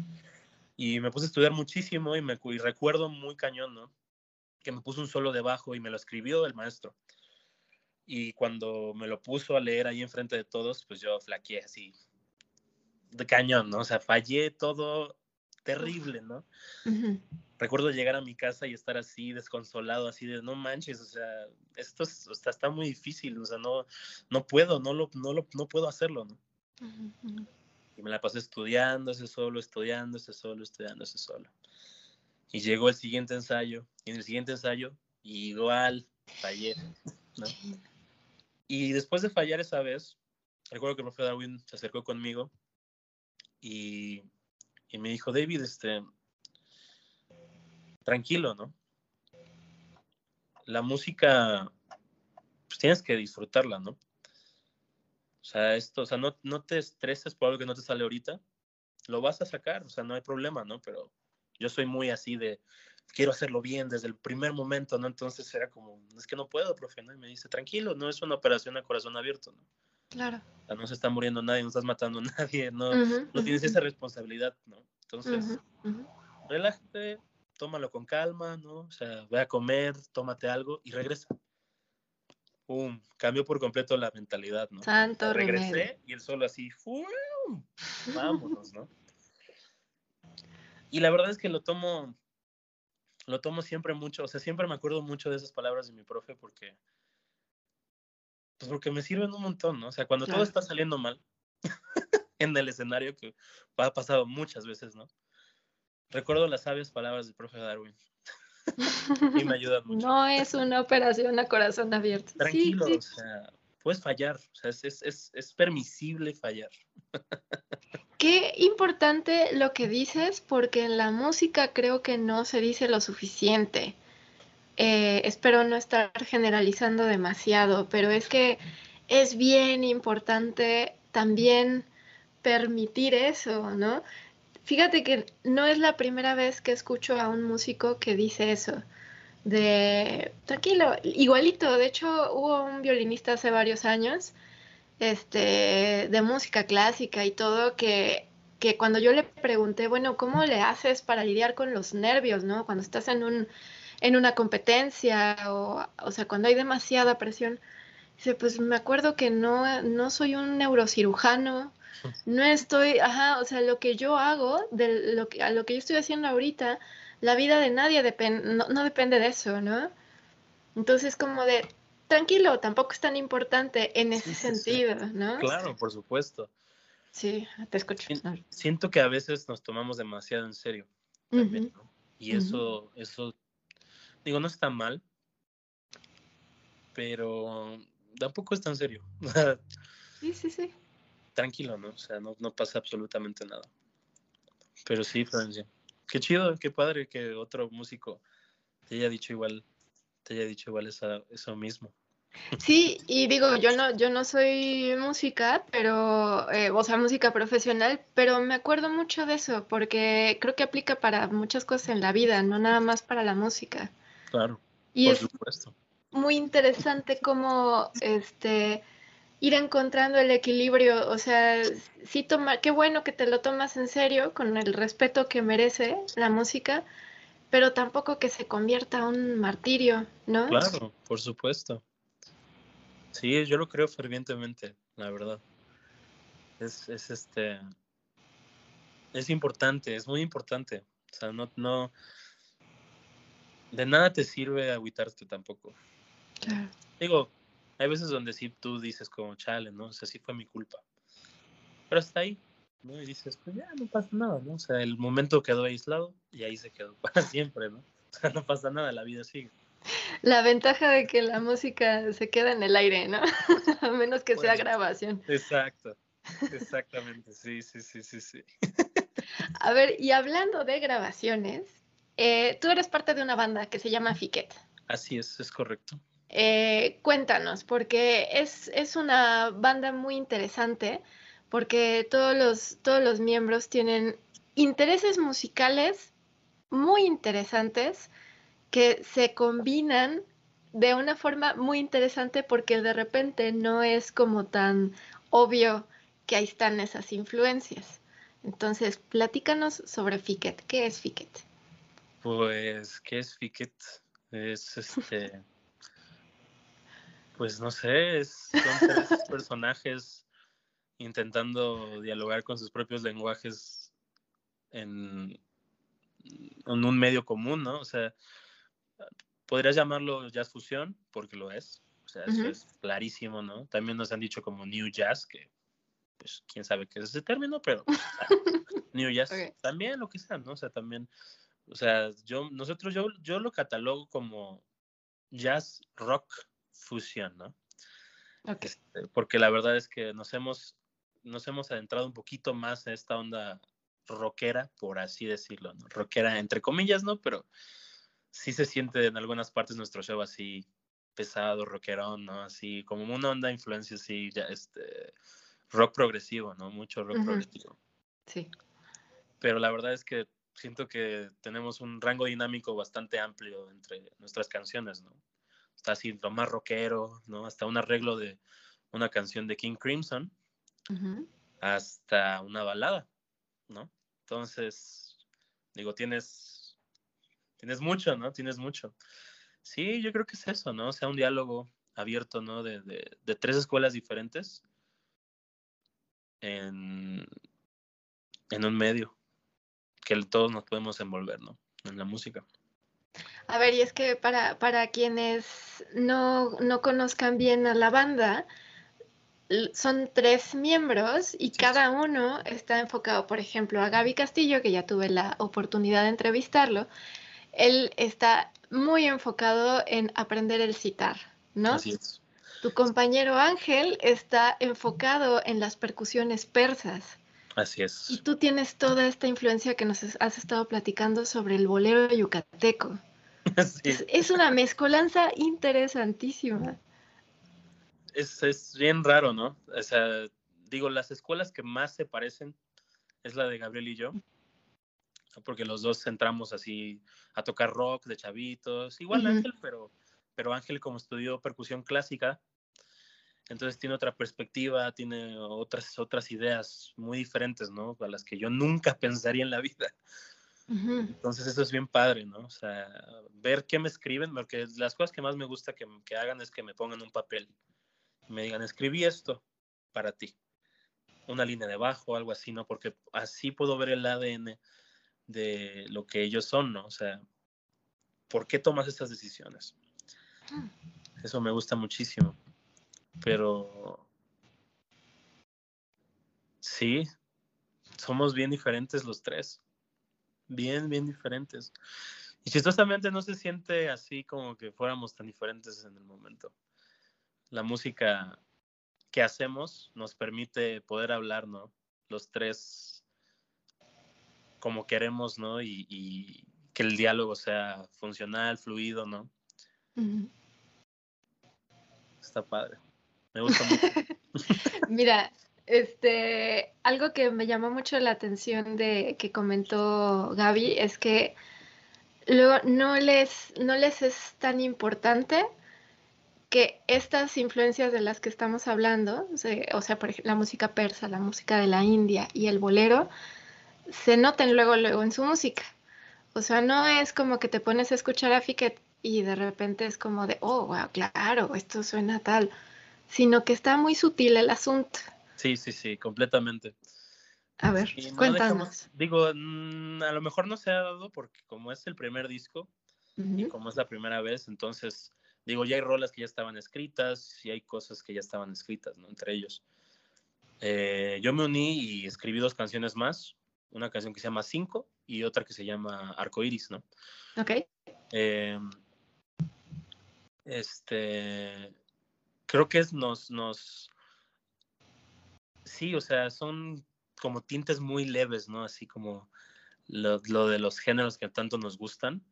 Y me puse a estudiar muchísimo y, me, y recuerdo muy cañón, ¿no? Que me puso un solo de bajo y me lo escribió el maestro. Y cuando me lo puso a leer ahí enfrente de todos, pues yo flaqueé así de cañón, ¿no? O sea, fallé todo terrible, ¿no? Recuerdo llegar a mi casa y estar así desconsolado, así de no manches, o sea, esto está, muy difícil, o sea, no, no puedo, no lo, no lo, no puedo hacerlo, ¿no? Y me la pasé estudiando ese solo, estudiando ese solo, estudiando ese solo. Y llegó el siguiente ensayo, y en el siguiente ensayo, igual, fallé, ¿no? Y después de fallar esa vez, recuerdo que el profe Darwin se acercó conmigo y, me dijo, David, este, tranquilo, ¿no? La música, pues tienes que disfrutarla, ¿no? O sea, esto, o sea, no, no te estreses por algo que no te sale ahorita, lo vas a sacar, o sea, no hay problema, ¿no? Pero yo soy muy así de, quiero hacerlo bien desde el primer momento, ¿no? Entonces era como, es que no puedo, profe, ¿no? Y me dice, tranquilo, no es una operación a corazón abierto, ¿no? Claro. O sea, no se está muriendo nadie, no estás matando a nadie, no, no tienes esa responsabilidad, ¿no? Entonces, relájate, tómalo con calma, ¿no? O sea, ve a comer, tómate algo y regresa. ¡Pum! Cambió por completo la mentalidad, ¿no? Santo Regresé y el solo así, ¡fum! Vámonos, ¿no? Y la verdad es que lo tomo, lo tomo siempre mucho, o sea, siempre me acuerdo mucho de esas palabras de mi profe porque, pues porque me sirven un montón, ¿no? O sea, cuando todo está saliendo mal en el escenario, que ha pasado muchas veces, ¿no? Recuerdo las sabias palabras del profe Darwin. y me ayudan mucho. No es una operación a corazón abierto. Tranquilo, o sea, puedes fallar, o sea, es, es, es permisible fallar. Qué importante lo que dices, porque en la música creo que no se dice lo suficiente. Eh, espero no estar generalizando demasiado, pero es que es bien importante también permitir eso, ¿no? Fíjate que no es la primera vez que escucho a un músico que dice eso, de tranquilo, igualito, de hecho hubo un violinista hace varios años este, de música clásica y todo, que, que cuando yo le pregunté, bueno, ¿cómo le haces para lidiar con los nervios, no? Cuando estás en, un, en una competencia o, o sea, cuando hay demasiada presión, dice, pues me acuerdo que no, no soy un neurocirujano, no estoy, ajá, o sea, lo que yo hago, de lo que, a lo que yo estoy haciendo ahorita, la vida de nadie depende, no, no depende de eso, ¿no? Entonces, como de, tranquilo, tampoco es tan importante en ese sentido, ¿no? Claro, por supuesto. Sí, te escucho. Siento que a veces nos tomamos demasiado en serio. Y eso, eso, digo, no está mal, pero tampoco es tan serio. sí, sí, sí. Tranquilo, ¿no? O sea, no, no pasa absolutamente nada. Pero sí, Florencia. Qué chido, qué padre que otro músico te haya dicho igual te haya dicho igual eso mismo. Sí, y digo, yo no, yo no soy música, pero, eh, o sea, música profesional, pero me acuerdo mucho de eso, porque creo que aplica para muchas cosas en la vida, no nada más para la música. Claro, y por es supuesto. Muy interesante cómo este ir encontrando el equilibrio, o sea, sí toma, qué bueno que te lo tomas en serio, con el respeto que merece la música, pero tampoco que se convierta en un martirio, ¿no? Claro, por supuesto. Sí, yo lo creo fervientemente, la verdad. Es, es este. Es importante, es muy importante. O sea, no, no. De nada te sirve agüitarte tampoco. Claro. Digo, hay veces donde sí tú dices como chale, ¿no? O sea, sí fue mi culpa. Pero hasta ahí, ¿no? Y dices, pues ya no pasa nada, ¿no? O sea, el momento quedó aislado y ahí se quedó para siempre, ¿no? O sea, no pasa nada, la vida sigue. La ventaja de que la música se queda en el aire, ¿no? A menos que sea grabación. Exacto, exactamente, sí, sí, sí, sí, sí. A ver, y hablando de grabaciones, eh, tú eres parte de una banda que se llama Fiquet. Así es, es correcto. eh, cuéntanos, porque es, es, una banda muy interesante, porque todos los, todos los miembros tienen intereses musicales muy interesantes que se combinan de una forma muy interesante porque de repente no es como tan obvio que ahí están esas influencias. Entonces, platícanos sobre Ficket. ¿Qué es Ficket? Pues, ¿qué es Ficket? Es este. pues no sé, son tres personajes intentando dialogar con sus propios lenguajes en, en un medio común, ¿no? O sea, podrías llamarlo jazz fusión, porque lo es. O sea, eso es clarísimo, ¿no? También nos han dicho como new jazz, que pues quién sabe qué es ese término, pero pues, new jazz también lo que sea, ¿no? O sea, también, o sea, yo, nosotros, yo, yo lo catalogo como jazz rock fusión, ¿no? Este, porque la verdad es que nos hemos, nos hemos adentrado un poquito más en esta onda rockera, por así decirlo, ¿no? Rockera entre comillas, ¿no? Pero sí se siente en algunas partes nuestro show así pesado, rockerón, ¿no? Así como una onda de influencia así, ya, este, rock progresivo, ¿no? Mucho rock progresivo. Sí. Pero la verdad es que siento que tenemos un rango dinámico bastante amplio entre nuestras canciones, ¿no? Está así lo más rockero, ¿no? Hasta un arreglo de una canción de King Crimson, hasta una balada, ¿no? Entonces, digo, tienes Tienes mucho, ¿no? Tienes mucho. Sí, yo creo que es eso, ¿no? O sea, un diálogo abierto, ¿no? De, de, tres escuelas diferentes en, en un medio que todos nos podemos envolver, ¿no? En la música. A ver, y es que para, para quienes no, no conozcan bien a la banda, son tres miembros y cada uno está enfocado, por ejemplo, a Gaby Castillo, que ya tuve la oportunidad de entrevistarlo, él está muy enfocado en aprender el citar, ¿no? Así es. Tu compañero Ángel está enfocado en las percusiones persas. Así es. Y tú tienes toda esta influencia que nos has estado platicando sobre el bolero yucateco. Sí. Es, una mezcolanza interesantísima. Es, es, bien raro, ¿no? O sea, digo, las escuelas que más se parecen es la de Gabriel y yo porque los dos entramos así a tocar rock de chavitos, igual Ángel, pero, pero Ángel como estudió percusión clásica, entonces tiene otra perspectiva, tiene otras, otras ideas muy diferentes, ¿no? A las que yo nunca pensaría en la vida. Entonces eso es bien padre, ¿no? O sea, ver qué me escriben, porque las cosas que más me gusta que, que hagan es que me pongan un papel, me digan, escribí esto para ti, una línea de bajo, algo así, ¿no? Porque así puedo ver el ADN de lo que ellos son, ¿no? O sea, ¿por qué tomas estas decisiones? Mm. Eso me gusta muchísimo. Pero sí, somos bien diferentes los tres. Bien, bien diferentes. Y chistosamente no se siente así como que fuéramos tan diferentes en el momento. La música que hacemos nos permite poder hablar, ¿no? Los tres como queremos, ¿no? Y, que el diálogo sea funcional, fluido, ¿no? Está padre. Me gusta mucho. Mira, este, algo que me llamó mucho la atención de que comentó Gaby es que luego no les, no les es tan importante que estas influencias de las que estamos hablando, o sea, por ejemplo, la música persa, la música de la India y el bolero, se noten luego, luego en su música. O sea, no es como que te pones a escuchar a Fiquet y de repente es como de, oh, wow, claro, esto suena tal, sino que está muy sutil el asunto. Sí, sí, sí, completamente. A ver, cuéntanos. digo, mm, a lo mejor no se ha dado porque como es el primer disco y como es la primera vez, entonces, digo, ya hay rolas que ya estaban escritas y hay cosas que ya estaban escritas, ¿no? Entre ellos. Eh, yo me uní y escribí dos canciones más, una canción que se llama Cinco y otra que se llama Arcoiris, ¿no? Ok. Em, este, creo que es nos, nos, sí, o sea, son como tintes muy leves, ¿no? Así como lo, lo de los géneros que tanto nos gustan.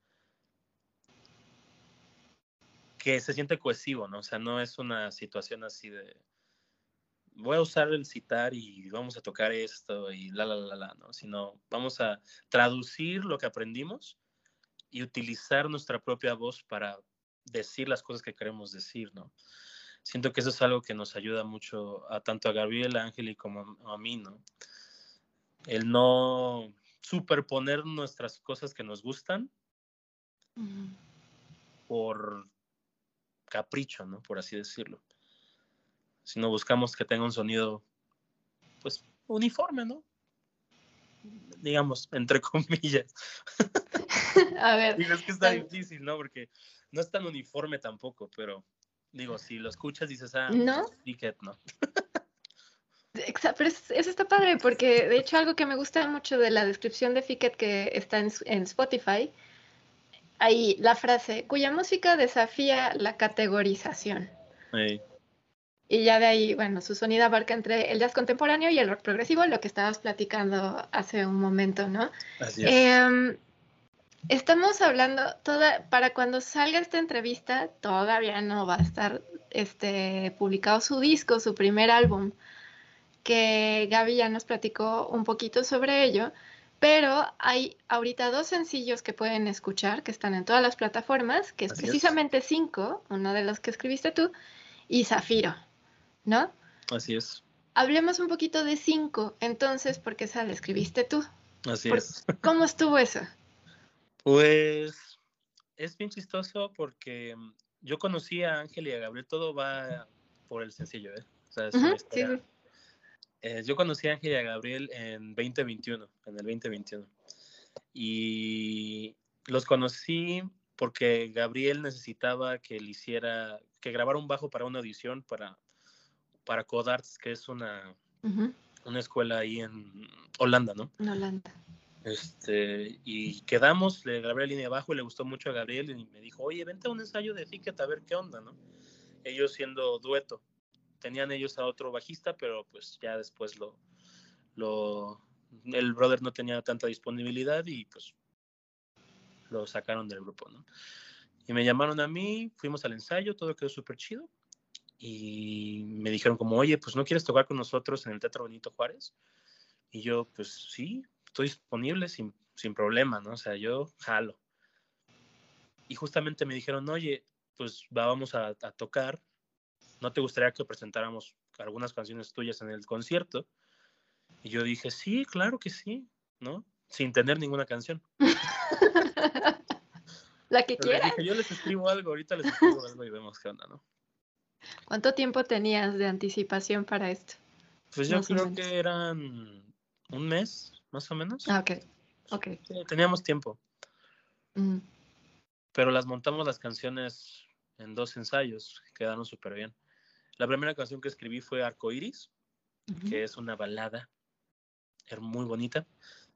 que se siente cohesivo, ¿no? O sea, no es una situación así de voy a usar el citar y vamos a tocar esto y la, la, la, la, ¿no? Sino vamos a traducir lo que aprendimos y utilizar nuestra propia voz para decir las cosas que queremos decir, ¿no? Siento que eso es algo que nos ayuda mucho a tanto a Gabriel, a Ángel y como a, a mí, ¿no? El no superponer nuestras cosas que nos gustan por capricho, ¿no? Por así decirlo. Sino buscamos que tenga un sonido, pues, uniforme, ¿no? Digamos, entre comillas. A ver, Digo, es que está difícil, ¿no? Porque no es tan uniforme tampoco, pero digo, si lo escuchas dices, ah, ¿No? Ticket, ¿no? exa- pero es- eso está padre porque de hecho algo que me gusta mucho de la descripción de Ficket que está en, en Spotify, ahí la frase, cuya música desafía la categorización. Y ya de ahí, bueno, su sonido abarca entre el jazz contemporáneo y el rock progresivo, lo que estabas platicando hace un momento, ¿no? así es. Em, estamos hablando, toda, para cuando salga esta entrevista, todavía no va a estar este, publicado su disco, su primer álbum, que Gaby ya nos platicó un poquito sobre ello, pero hay ahorita dos sencillos que pueden escuchar, que están en todas las plataformas, que es Así es. precisamente Cinco, uno de los que escribiste tú, y Zafiro, ¿no? Así es. Hablemos un poquito de Cinco, entonces, porque esa la escribiste tú. Así es. ¿Cómo estuvo eso? Pues es bien chistoso porque mm, yo conocí a Ángel y a Gabriel, todo va por el sencillo, ¿eh? O sea, es sí, sí. Eh, yo conocí a Ángel y a Gabriel en 2021, en el 2021. Y los conocí porque Gabriel necesitaba que le hiciera, que grabara un bajo para una audición para, para Codarts, que es una, una escuela ahí en Holanda, ¿no? en Holanda. Este, y quedamos, le grabé la línea de bajo y le gustó mucho a Gabriel y me dijo, oye, vente a un ensayo de Ticket a ver qué onda, ¿no? Ellos siendo dueto. Tenían ellos a otro bajista, pero pues ya después lo, lo, el brother no tenía tanta disponibilidad y pues lo sacaron del grupo, ¿no? Y me llamaron a mí, fuimos al ensayo, todo quedó súper chido. Y me dijeron como, oye, pues no quieres tocar con nosotros en el Teatro Benito Juárez. Y yo, pues sí, estoy disponible sin, sin problema, ¿no? O sea, yo jalo. Y justamente me dijeron, oye, pues va, vamos a, a tocar. ¿No te gustaría que presentáramos algunas canciones tuyas en el concierto? Y yo dije, sí, claro que sí, ¿no? Sin tener ninguna canción. La que quieras. dije, yo les escribo algo, ahorita les escribo algo y vemos qué onda, ¿no? ¿Cuánto tiempo tenías de anticipación para esto? Pues yo Más creo que eran un mes, más o menos. Ah, ok. Ok. Sí, teníamos tiempo. Mm, pero las montamos las canciones en dos ensayos, que quedaron súper bien. La primera canción que escribí fue Arcoiris, ujú. que es una balada muy bonita,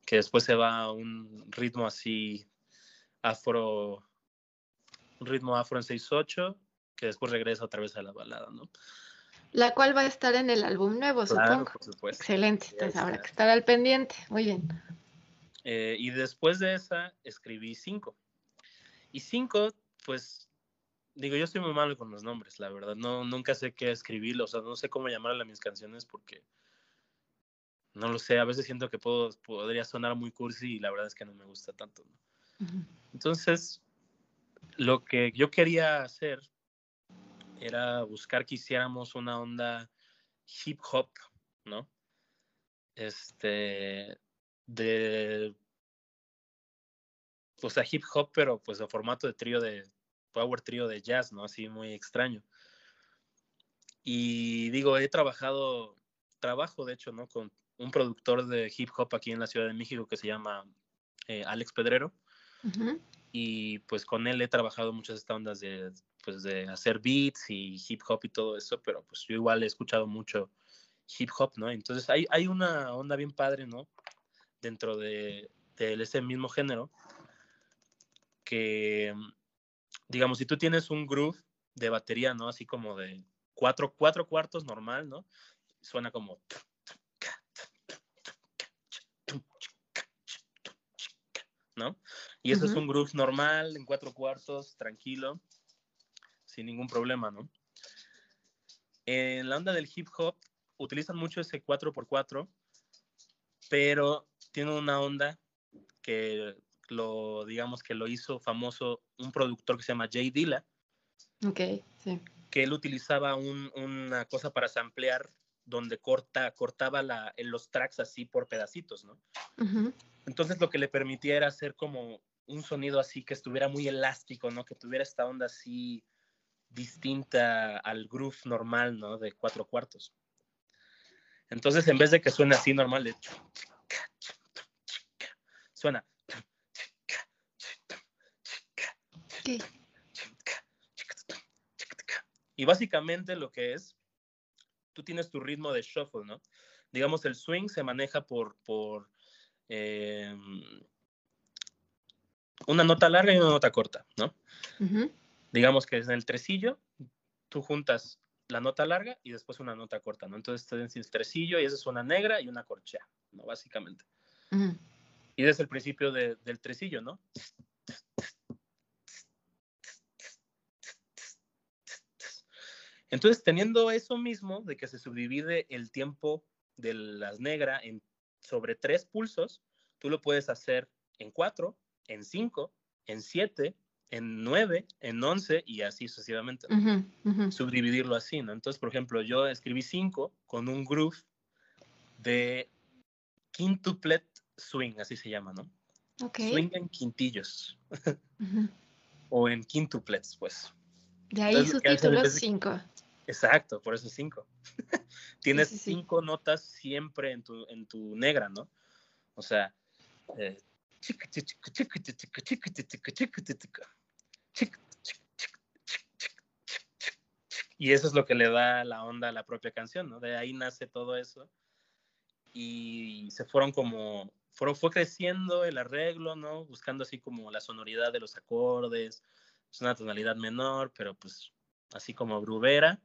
que después se va a un ritmo así afro, un ritmo afro en 6-8, que después regresa otra vez a la balada, ¿no? La cual va a estar en el álbum nuevo, Claro, supongo. por supuesto. Excelente. Entonces habrá que estar al pendiente. Muy bien. Eh, y después de esa escribí cinco. Y cinco, pues, digo, yo soy muy malo con los nombres, la verdad. No, nunca sé qué escribir, o sea, no sé cómo llamarle a mis canciones porque no lo sé. A veces siento que puedo, podría sonar muy cursi y la verdad es que no me gusta tanto. Entonces, lo que yo quería hacer era buscar que hiciéramos una onda hip hop, ¿no? Este, de, o sea, hip hop, pero pues de formato de trío de, power trío de jazz, ¿no? Así muy extraño. Y digo, he trabajado, trabajo de hecho, ¿no? Con un productor de hip hop aquí en la Ciudad de México que se llama eh, Alex Pedrero y pues con él he trabajado muchas estas ondas de, pues, de hacer beats y hip hop y todo eso, pero pues yo igual he escuchado mucho hip hop, ¿no? Entonces hay, hay una onda bien padre, ¿no? Dentro de, de ese mismo género, que, digamos, si tú tienes un groove de batería, ¿no? Así como de cuatro, cuatro cuartos normal, ¿no? Suena como... ¿No? Y eso es Ujú. un groove normal, en cuatro cuartos, tranquilo, sin ningún problema, ¿no? En la onda del hip hop utilizan mucho ese 4x4, pero tiene una onda que lo, digamos que lo hizo famoso un productor que se llama Jay Dilla. Ok, sí. Que él utilizaba una cosa para samplear donde corta, cortaba la, los tracks así por pedacitos, ¿no? Entonces lo que le permitía era hacer como un sonido así que estuviera muy elástico, ¿no? Que tuviera esta onda así distinta al groove normal, ¿no? De cuatro cuartos. Entonces, en vez de que suene así normal, de... suena... Y básicamente lo que es tú tienes tu ritmo de shuffle, ¿no? Digamos, el swing se maneja por, por em, una nota larga y una nota corta, ¿no? Digamos que en el tresillo, tú juntas la nota larga y después una nota corta, ¿no? Entonces tienes el tresillo y esa es una negra y una corchea, ¿no? Básicamente. Y es el principio del tresillo, ¿no? Entonces, teniendo eso mismo de que se subdivide el tiempo de las negras en sobre tres pulsos, tú lo puedes hacer en cuatro, en cinco, en siete, en nueve, en once y así sucesivamente. Subdividirlo así, ¿no? Entonces, por ejemplo, yo escribí cinco con un groove de quintuplet swing, así se llama, ¿no? Swing en quintillos. o en quintuplets, pues. De ahí su título cinco. Exacto, por eso cinco. Tienes cinco notas siempre en tu, en tu negra, ¿no? O sea, y eso es lo que le da la onda a la propia canción, ¿no? De ahí nace todo eso. Y se fueron como, fueron, fue creciendo el arreglo, ¿no? Buscando así como la sonoridad de los acordes. Es una tonalidad menor, pero pues así como grubera.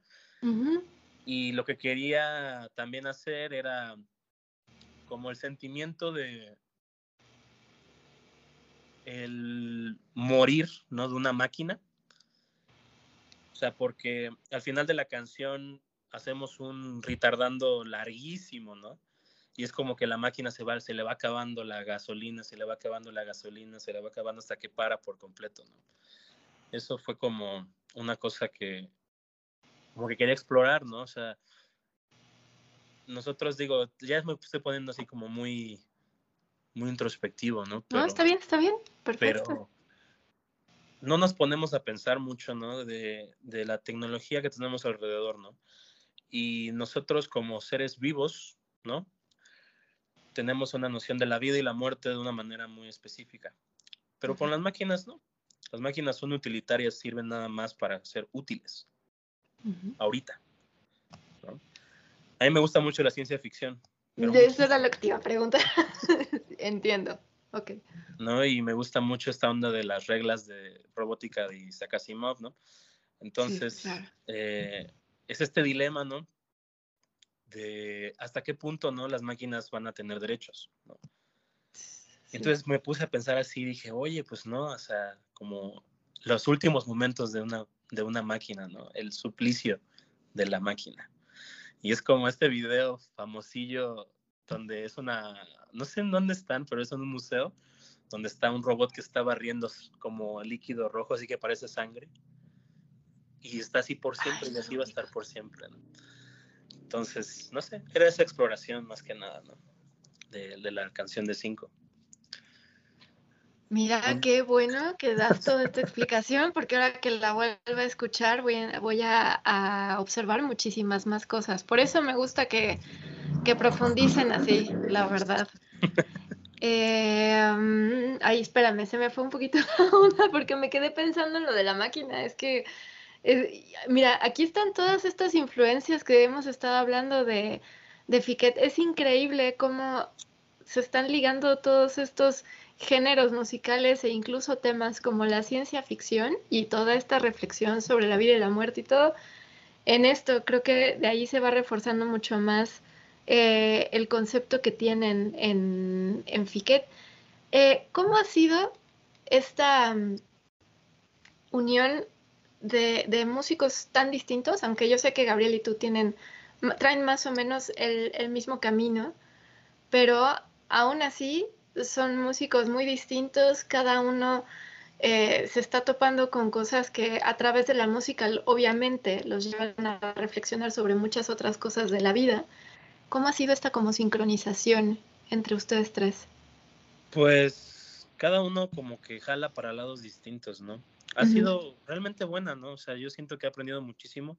Y lo que quería también hacer era como el sentimiento de el morir, ¿no? De una máquina. O sea, porque al final de la canción hacemos un retardando larguísimo, ¿no? Y es como que la máquina se va, se le va acabando la gasolina, se le va acabando la gasolina, se le va acabando hasta que para por completo, ¿no? Eso fue como una cosa que, como que quería explorar, ¿no? O sea, nosotros digo, ya me estoy poniendo así como muy, muy introspectivo, ¿no? no, está bien, está bien, perfecto. Pero no nos ponemos a pensar mucho, ¿no? De, de la tecnología que tenemos alrededor, ¿no? Y nosotros como seres vivos, ¿no? Tenemos una noción de la vida y la muerte de una manera muy específica. Pero con las máquinas, ¿no? Las máquinas son utilitarias, sirven nada más para ser útiles ahorita. A mí me gusta mucho la ciencia ficción. De eso era lo que te iba a preguntar. Entiendo. Ok. ¿no? Y me gusta mucho esta onda de las reglas de robótica de Isaac Asimov, ¿no? Entonces, eh, es este dilema, ¿no? De hasta qué punto, ¿no? Las máquinas van a tener derechos, ¿no? Entonces me puse a pensar así, dije, oye, pues no, o sea, como los últimos momentos de una de una máquina, ¿no? El suplicio de la máquina. Y es como este video famosillo donde es una, no sé en dónde están, pero es en un museo, donde está un robot que está barriendo como líquido rojo, así que parece sangre. Y está así por siempre y así va a estar por siempre, ¿no? Entonces, no sé, era esa exploración más que nada, ¿no? De, de la canción de cinco. Mira, qué bueno que das toda esta explicación, porque ahora que la vuelva a escuchar voy a, voy a, observar muchísimas más cosas. Por eso me gusta que, que profundicen así, la verdad. Eh, ay, espérame, se me fue un poquito la onda porque me quedé pensando en lo de la máquina. Es que, mira, aquí están todas estas influencias que hemos estado hablando de, de Fiquet. Es increíble cómo se están ligando todos estos géneros musicales e incluso temas como la ciencia ficción y toda esta reflexión sobre la vida y la muerte y todo, en esto creo que de ahí se va reforzando mucho más eh, el concepto que tienen en, en Fiquet. Eh, ¿Cómo ha sido esta mm, unión de, músicos tan distintos, aunque yo sé que Gabriel y tú tienen, traen más o menos el, el mismo camino, pero aún así son músicos muy distintos, cada uno eh, se está topando con cosas que a través de la música obviamente los llevan a reflexionar sobre muchas otras cosas de la vida. ¿Cómo ha sido esta como sincronización entre ustedes tres? Pues cada uno como que jala para lados distintos, ¿no? Ha sido realmente buena, ¿no? O sea, yo siento que he aprendido muchísimo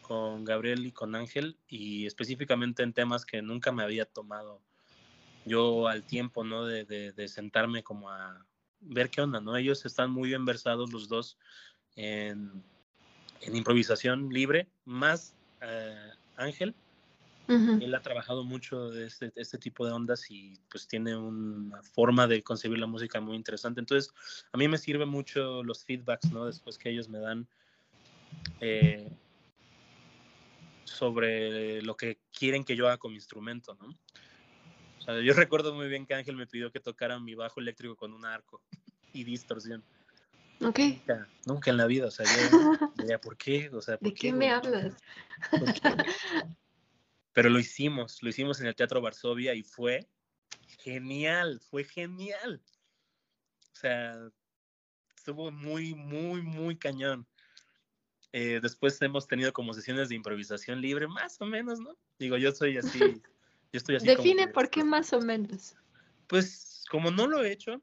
con Gabriel y con Ángel y específicamente en temas que nunca me había tomado yo al tiempo, ¿no? De, de, sentarme como a ver qué onda, ¿no? Ellos están muy bien versados los dos en, en improvisación libre, más eh, Ángel. Él ha trabajado mucho de este, este, tipo de ondas y pues tiene una forma de concebir la música muy interesante. Entonces, a mí me sirve mucho los feedbacks, ¿no? Después que ellos me dan eh, sobre lo que quieren que yo haga con mi instrumento, ¿no? Yo recuerdo muy bien que Ángel me pidió que tocara mi bajo eléctrico con un arco y distorsión. Ok. Nunca, en la vida, o sea, yo diría, ¿por qué? O sea, ¿De qué, me hablas? Pero lo hicimos, lo hicimos en el Teatro Varsovia y fue genial, fue genial. O sea, estuvo muy, muy, muy cañón. Eh, después hemos tenido como sesiones de improvisación libre, más o menos, ¿no? Digo, yo soy así Define por qué más o menos. Pues como no lo he hecho,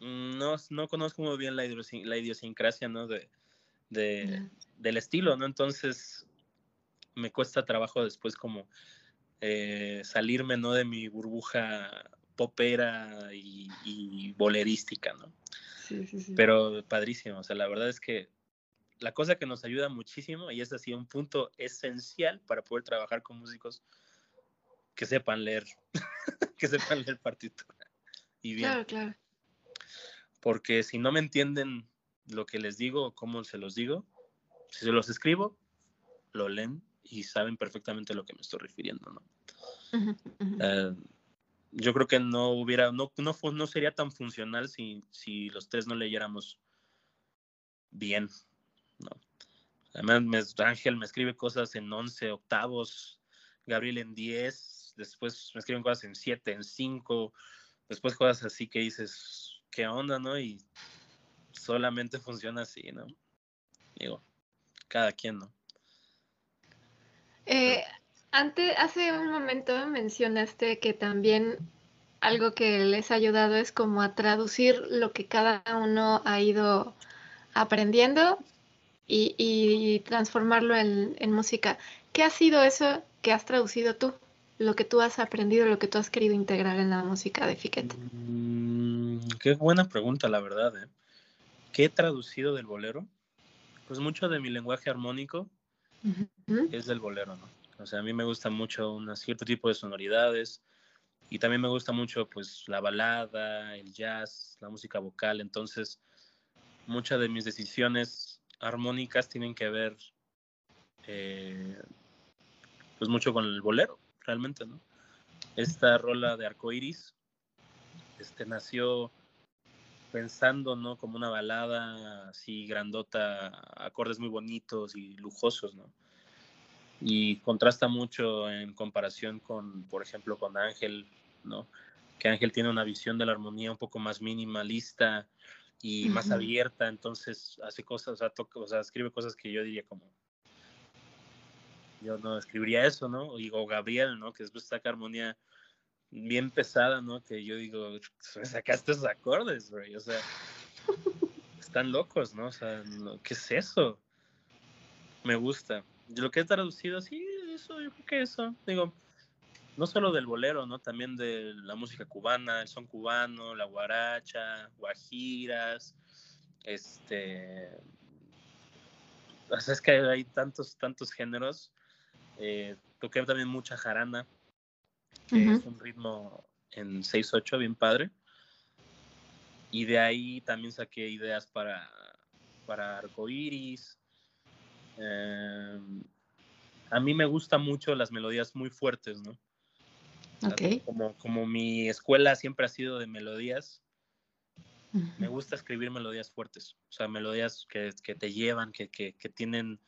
no, no conozco muy bien la, la idiosincrasia, ¿no? De, Del estilo, ¿no? Entonces me cuesta trabajo después como eh, salirme, ¿no? De mi burbuja popera y, bolerística, ¿no? Sí, sí, sí. Pero padrísimo, o sea, la verdad es que la cosa que nos ayuda muchísimo, y es así un punto esencial para poder trabajar con músicos que sepan leer, que sepan leer partitura. Y bien. Claro, claro. Porque si no me entienden lo que les digo cómo se los digo, si se los escribo, lo leen y saben perfectamente a lo que me estoy refiriendo, ¿no? Eh, yo creo que no hubiera, no, no, no sería tan funcional si, si los tres no leyéramos bien, ¿no? Además, Ángel me escribe cosas en 11 octavos, Gabriel en 10, después me escriben cosas en siete, en cinco, después cosas así que dices, ¿qué onda, no? Y solamente funciona así, ¿no? Digo, cada quien, ¿no? Eh, antes, hace un momento mencionaste que también algo que les ha ayudado es como a traducir lo que cada uno ha ido aprendiendo y, transformarlo en, en, música. ¿Qué ha sido eso que has traducido tú? Lo que tú has aprendido, lo que tú has querido integrar en la música de Fiquet? Mm, qué buena pregunta, la verdad. ¿eh? ¿Qué he traducido del bolero? Pues mucho de mi lenguaje armónico es del bolero, ¿no? O sea, a mí me gusta mucho un cierto tipo de sonoridades y también me gusta mucho pues la balada, el jazz, la música vocal. Entonces, muchas de mis decisiones armónicas tienen que ver eh, pues mucho con el bolero realmente, ¿no? Esta rola de Arcoiris este, nació pensando, ¿no? Como una balada así grandota, acordes muy bonitos y lujosos, ¿no? Y contrasta mucho en comparación con, por ejemplo, con Ángel, ¿no? Que Ángel tiene una visión de la armonía un poco más minimalista y más abierta, entonces hace cosas, o sea, toca, o sea, escribe cosas que yo diría como, yo no escribiría eso, ¿no? O Gabriel, ¿no? Que después saca armonía bien pesada, ¿no? Que yo digo, sacaste esos acordes, güey, o sea, están locos, ¿no? O sea, ¿qué es eso? Me gusta. Lo que he traducido, sí, eso, yo creo que eso, digo, no solo del bolero, ¿no? También de la música cubana, el son cubano, la guaracha, guajiras, este... O sea, es que hay tantos, tantos géneros eh, toqué también mucha jarana, que es un ritmo en 6-8 bien padre. Y de ahí también saqué ideas para, para arcoiris. Em, a mí me gustan mucho las melodías muy fuertes, ¿no? Como, como mi escuela siempre ha sido de melodías, Me gusta escribir melodías fuertes, o sea, melodías que, que te llevan, que, que, que tienen,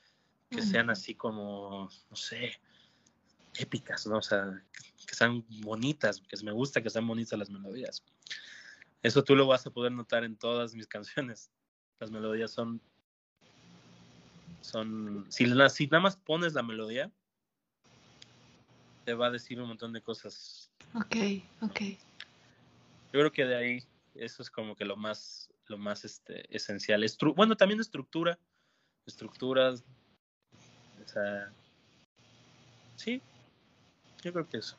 que sean así como, no sé, épicas, ¿no? O sea, que sean bonitas, que me gusta que sean bonitas las melodías. Eso tú lo vas a poder notar en todas mis canciones. Las melodías son, son, si, si nada más pones la melodía, te va a decir un montón de cosas. Ok, ok. Yo creo que de ahí eso es como que lo más, lo más este, esencial. bueno, también estructura, estructuras, o sea, sí, yo creo que eso.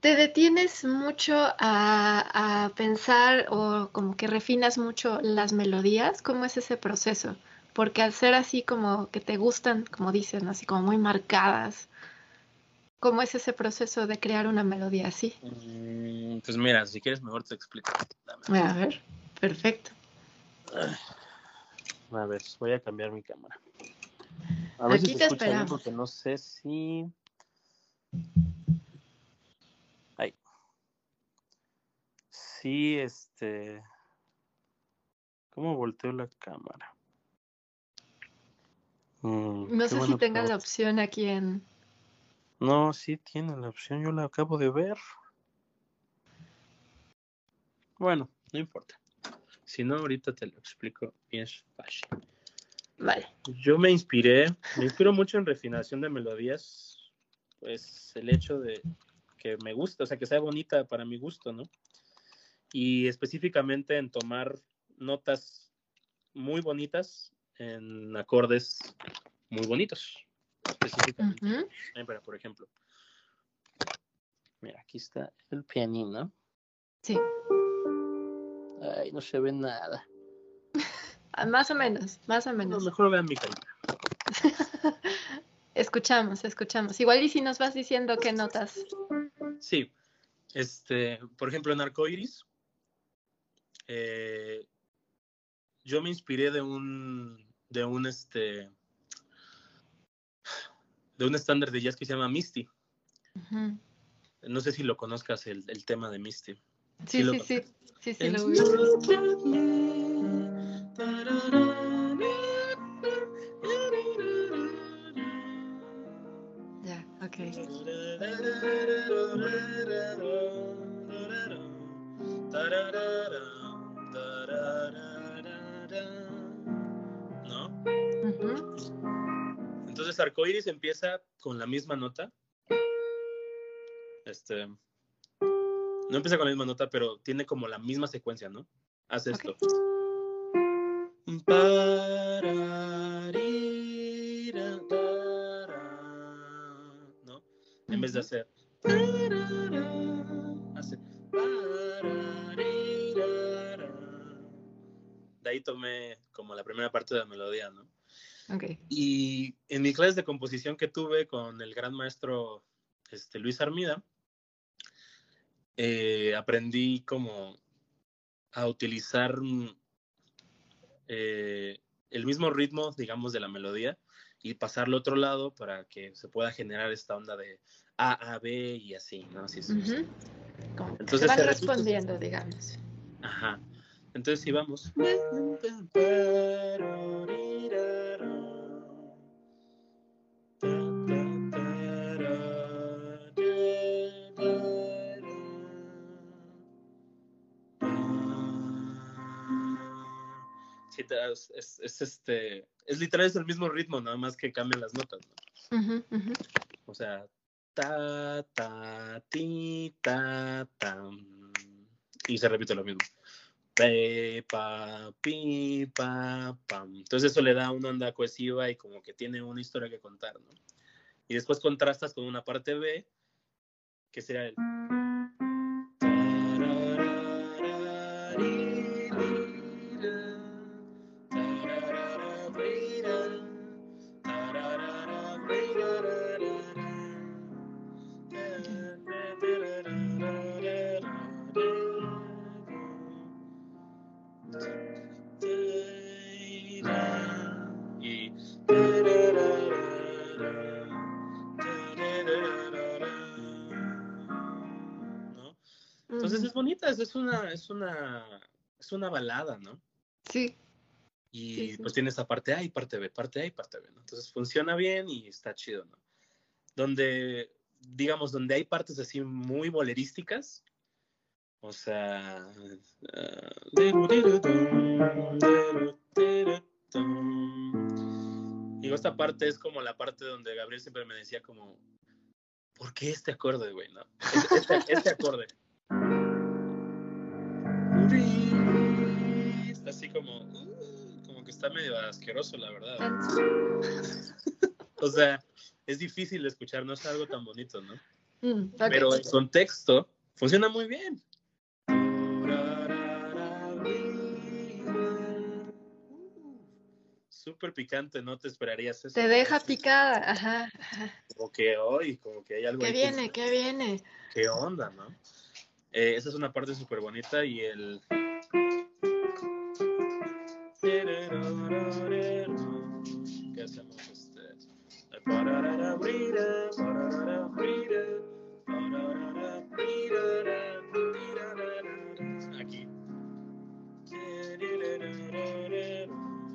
¿Te detienes mucho a, a, pensar o como que refinas mucho las melodías? ¿Cómo es ese proceso? Porque al ser así como que te gustan, como dicen, así como muy marcadas, ¿Cómo es ese proceso de crear una melodía así? Mm, pues mira, si quieres mejor te explico. A ver, perfecto. A ver, voy a cambiar mi cámara. A ver Aquí si te esperamos. porque no sé si... Ahí. Sí, este... ¿Cómo volteo la cámara? Mm, no sé si tenga la opción aquí en, no, sí tiene la opción, yo la acabo de ver. Bueno, no importa. Si no, ahorita te lo explico bien fácil. Vale. Yo me inspiré, me inspiro mucho en refinación de melodías, pues el hecho de que me gusta, o sea, que sea bonita para mi gusto, ¿no? Y específicamente en tomar notas muy bonitas en acordes muy bonitos específicamente. por ejemplo, mira, aquí está el pianino. Sí. Ay, no se ve nada. Ah, más o menos, más o menos. mejor vean mi carita. escuchamos, escuchamos. Igual y si nos vas diciendo qué notas. Sí. Este, por ejemplo, en Arcoiris, eh, yo me inspiré de un, de un, este, de un estándar de jazz que se llama Misty. No sé si lo conozcas el, el tema de Misty. Sí, sí, sí, sí, sí, lo Ok. Entonces Arcoiris empieza con la misma nota. Este. No empieza con la misma nota, pero tiene como la misma secuencia, ¿no? Haz esto. ¿No? En vez de hacer. Hace. De ahí tomé como la primera parte de la melodía, ¿no? Y en mi clase de composición que tuve con el gran maestro este, Luis Armida, eh, aprendí como a utilizar eh, el mismo ritmo, digamos, de la melodía y pasarlo a otro lado para que se pueda generar esta onda de A, A, B y así, ¿no? Así Entonces, se van respondiendo, digamos. Ajá. Entonces, sí, vamos. es, este, es literal, es el mismo ritmo, nada más que cambian las notas, O sea, ta, ta, ti, ta, tam. Y se repite lo mismo. Pe, pa, pi, pa, pam. Entonces eso le da una onda cohesiva y como que tiene una historia que contar, ¿no? Y después contrastas con una parte B, que sería el... bonita, es una, es una, es una balada, ¿no? Sí. Y pues tiene esa parte A y parte B, parte A y parte B, ¿no? Entonces funciona bien y está chido, ¿no? Donde, digamos, donde hay partes así muy bolerísticas, o sea... digo, esta parte es como la parte donde Gabriel siempre me decía como, ¿por qué este acorde, güey? No? Este, este acorde. Así como, uh, como que está medio asqueroso, la verdad. o sea, es difícil de escuchar, no es algo tan bonito, ¿no? Mm, Pero en contexto funciona muy bien. Súper picante, no te esperarías eso. Te deja picada, ajá. Como que hoy, como que hay algo. ¿Qué viene? ¿Qué viene? ¿Qué onda, no? Eh, esa es una parte súper bonita y el... Aquí.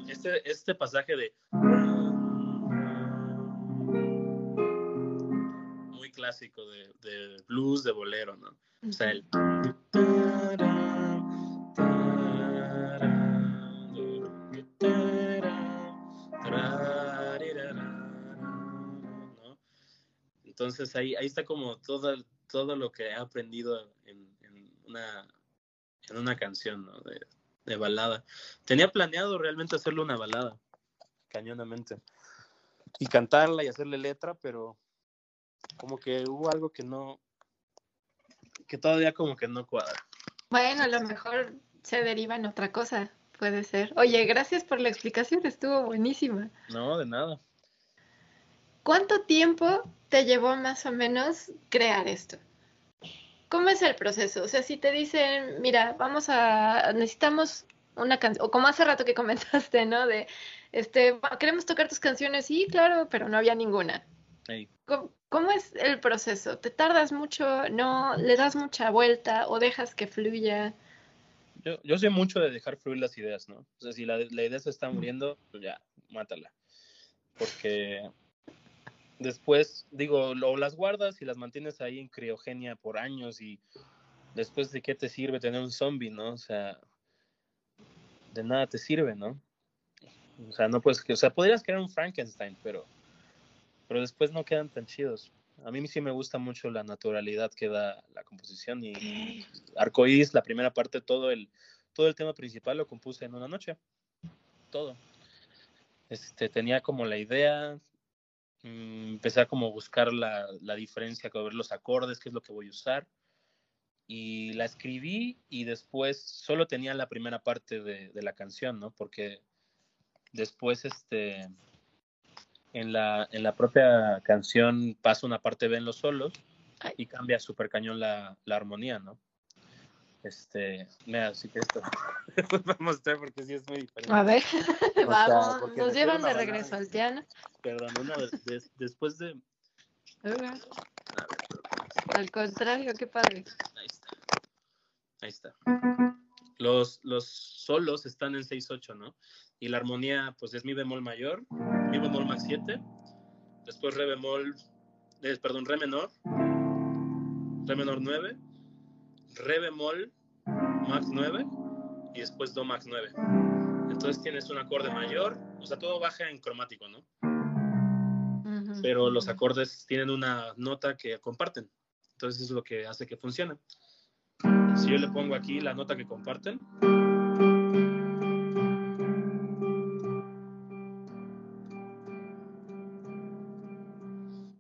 Este, este pasaje de... Muy clásico de, blues, de bolero, ¿no? O. Entonces ahí, ahí está como todo, todo lo que he aprendido en, una, en una canción ¿no? de, de, balada. Tenía planeado realmente hacerle una balada, cañonamente, y cantarla y hacerle letra, pero como que hubo algo que no, que todavía como que no cuadra. Bueno, a lo mejor se deriva en otra cosa, puede ser. Oye, gracias por la explicación, estuvo buenísima. No, de nada. ¿Cuánto tiempo te llevó más o menos crear esto? ¿Cómo es el proceso? O sea, si te dicen, mira, vamos a, necesitamos una canción, o como hace rato que comentaste, ¿no? De, este, queremos tocar tus canciones, sí, claro, pero no había ninguna. ¿Cómo, es el proceso? ¿Te tardas mucho? ¿No? ¿Le das mucha vuelta o dejas que fluya? Yo, yo soy mucho de dejar fluir las ideas, ¿no? O sea, si la, la idea se está muriendo, pues ya, mátala. Porque después, digo, lo, las guardas y las mantienes ahí en criogenia por años y después de qué te sirve tener un zombie, ¿no? O sea, de nada te sirve, ¿no? O sea, no puedes, o sea, podrías crear un Frankenstein, pero pero después no quedan tan chidos. A mí sí me gusta mucho la naturalidad que da la composición y Arcoíris, la primera parte, todo el, todo el tema principal lo compuse en una noche. Todo. Este, tenía como la idea, mm, empecé a como buscar la, la diferencia, ver los acordes, qué es lo que voy a usar. Y la escribí y después solo tenía la primera parte de, de la canción, ¿no? Porque después, este, en la, en la propia canción pasa una parte B en los solos y cambia súper cañón la, la, armonía, ¿no? Este, mira, así que esto vamos a mostrar porque sí es muy diferente. A ver, vamos, nos llevan de regreso al piano. Perdón, una vez, después de... al contrario, qué padre. Ahí está. Ahí está. Los, los solos están en 6-8, ¿no? Y la armonía, pues es mi bemol mayor, mi bemol más 7, después re bemol, eh, perdón, re menor, re menor 9, re bemol max 9 y después do max 9. Entonces tienes un acorde mayor, o sea, todo baja en cromático, ¿no? Pero los acordes tienen una nota que comparten. Entonces eso es lo que hace que funcione. Si yo le pongo aquí la nota que comparten,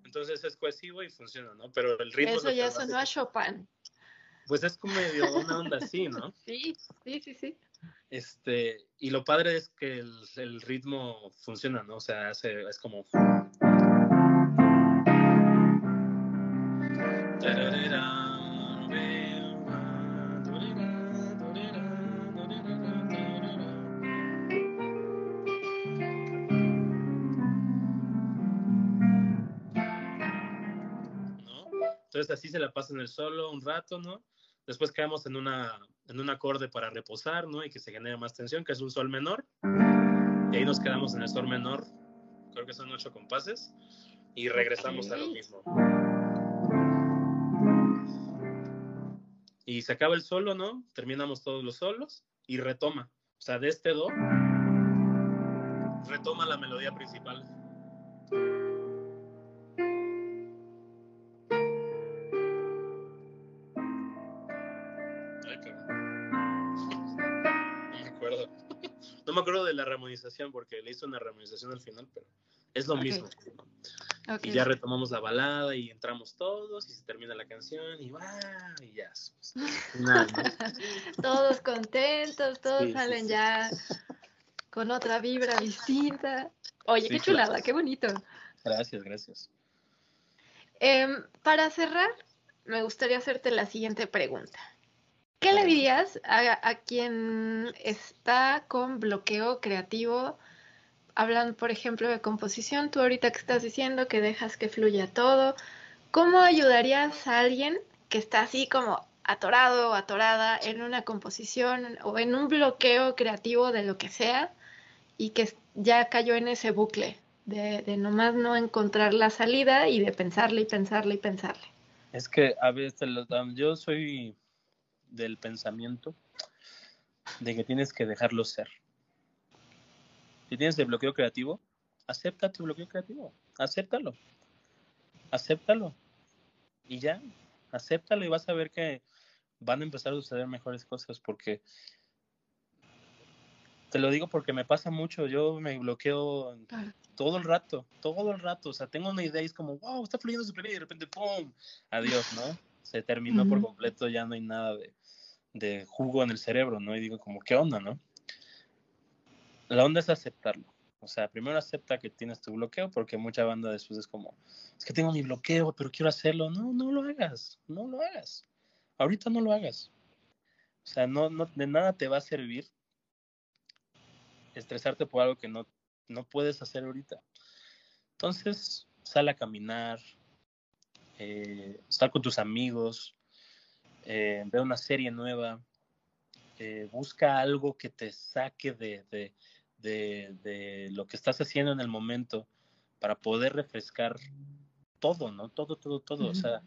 entonces es cohesivo y funciona, ¿no? Pero el ritmo... Eso ya sonó a Chopin. Pues es como medio una onda así, ¿no? Sí, sí, sí, sí. Este, y lo padre es que el, el ritmo funciona, ¿no? O sea, hace, es como... Entonces así se la pasa en el solo un rato, ¿no? Después caemos en, una, en un acorde para reposar, ¿no? Y que se genere más tensión, que es un sol menor. Y ahí nos quedamos en el sol menor, creo que son ocho compases, y regresamos a lo mismo. Y se acaba el solo, ¿no? Terminamos todos los solos y retoma. O sea, de este do, retoma la melodía principal. Me acuerdo de la armonización porque le hizo una armonización al final, pero es lo mismo. Y ya retomamos la balada y entramos todos y se termina la canción y va y ya. todos contentos, todos salen ya con otra vibra distinta. Oye, qué chulada, qué bonito. Gracias, gracias. Em, para cerrar, me gustaría hacerte la siguiente pregunta. ¿Qué le dirías a, quien está con bloqueo creativo? Hablan, por ejemplo, de composición, tú ahorita que estás diciendo que dejas que fluya todo, ¿cómo ayudarías a alguien que está así como atorado o atorada en una composición o en un bloqueo creativo de lo que sea y que ya cayó en ese bucle de, de nomás no encontrar la salida y de pensarle y pensarle y pensarle? Es que a veces yo soy del pensamiento de que tienes que dejarlo ser. Si tienes el bloqueo creativo, acepta tu bloqueo creativo, acéptalo, acéptalo. Y ya, acéptalo y vas a ver que van a empezar a suceder mejores cosas porque te lo digo porque me pasa mucho, yo me bloqueo todo el rato, todo el rato, o sea, tengo una idea y es como, wow, está fluyendo súper bien y de repente, ¡pum! Adiós, ¿no? Se terminó por completo, ya no hay nada de, de jugo en el cerebro, ¿no? Y digo como, ¿qué onda, no? La onda es aceptarlo. O sea, primero acepta que tienes tu bloqueo, porque mucha banda después es como, es que tengo mi bloqueo, pero quiero hacerlo. No, no lo hagas, no lo hagas. Ahorita no lo hagas. O sea, no, no, de nada te va a servir estresarte por algo que no, no puedes hacer ahorita. Entonces, sal a caminar, eh, sal con tus amigos, eh, ve una serie nueva, eh, busca algo que te saque de, de, de, lo que estás haciendo en el momento para poder refrescar todo, ¿no? Todo, todo, todo. O sea,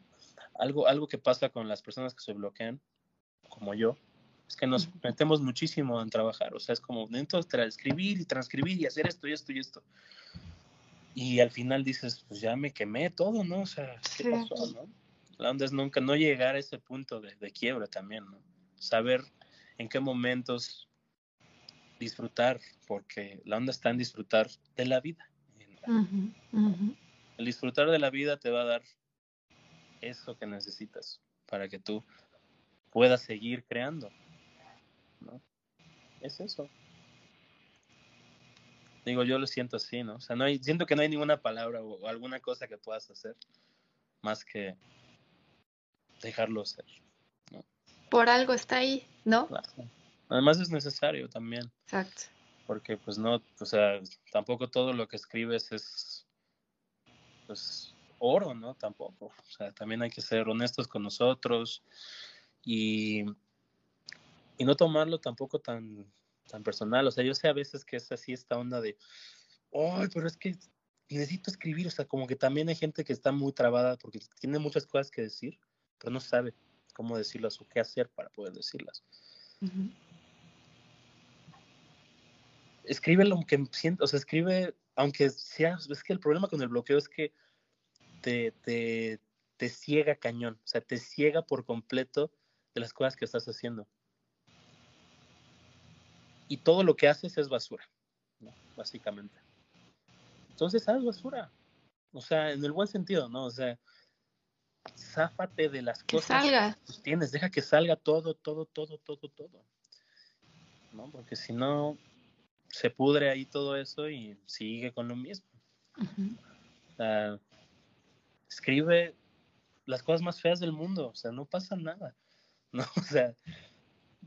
algo, algo que pasa con las personas que se bloquean, como yo, es que nos metemos muchísimo en trabajar. O sea, es como dentro de escribir y transcribir y hacer esto y esto y esto. Y al final dices, pues ya me quemé todo, ¿no? O sea, ¿qué pasó, no? La onda es nunca no llegar a ese punto de, de quiebra también, ¿no? Saber en qué momentos disfrutar, porque la onda está en disfrutar de la vida. El disfrutar de la vida te va a dar eso que necesitas para que tú puedas seguir creando. ¿no? Es eso. Digo, yo lo siento así, ¿no? O sea, no hay, siento que no hay ninguna palabra o alguna cosa que puedas hacer más que dejarlo ser. ¿no? Por algo está ahí, ¿no? Además es necesario también. Exacto. Porque pues no, o sea, tampoco todo lo que escribes es pues oro, ¿no? Tampoco. O sea, también hay que ser honestos con nosotros y, y no tomarlo tampoco tan, tan personal. O sea, yo sé a veces que es así esta onda de, ay, pero es que necesito escribir. O sea, como que también hay gente que está muy trabada porque tiene muchas cosas que decir pero no sabe cómo decirlas o qué hacer para poder decirlas. Escribe lo que siento, o sea, escribe, aunque sea, es que el problema con el bloqueo es que te, te, te ciega cañón, o sea, te ciega por completo de las cosas que estás haciendo. Y todo lo que haces es basura, básicamente. Entonces, haz basura. O sea, en el buen sentido, ¿no? O sea, záfate de las cosas que tienes, deja que salga todo, todo, todo, todo, todo. ¿No? Porque si no, se pudre ahí todo eso y sigue con lo mismo. escribe las cosas más feas del mundo, o sea, no pasa nada. ¿no? O sea,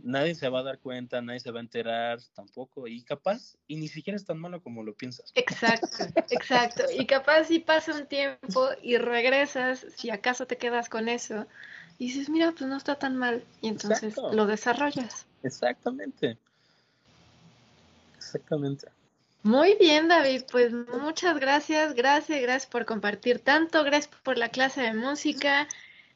nadie se va a dar cuenta, nadie se va a enterar tampoco, y capaz, y ni siquiera es tan malo como lo piensas. Exacto, exacto, y capaz si pasa un tiempo y regresas, si acaso te quedas con eso, y dices, mira, pues no está tan mal. Y entonces lo desarrollas. Exactamente. Exactamente. Muy bien, David. Pues muchas gracias, gracias, gracias por compartir tanto, gracias por la clase de música.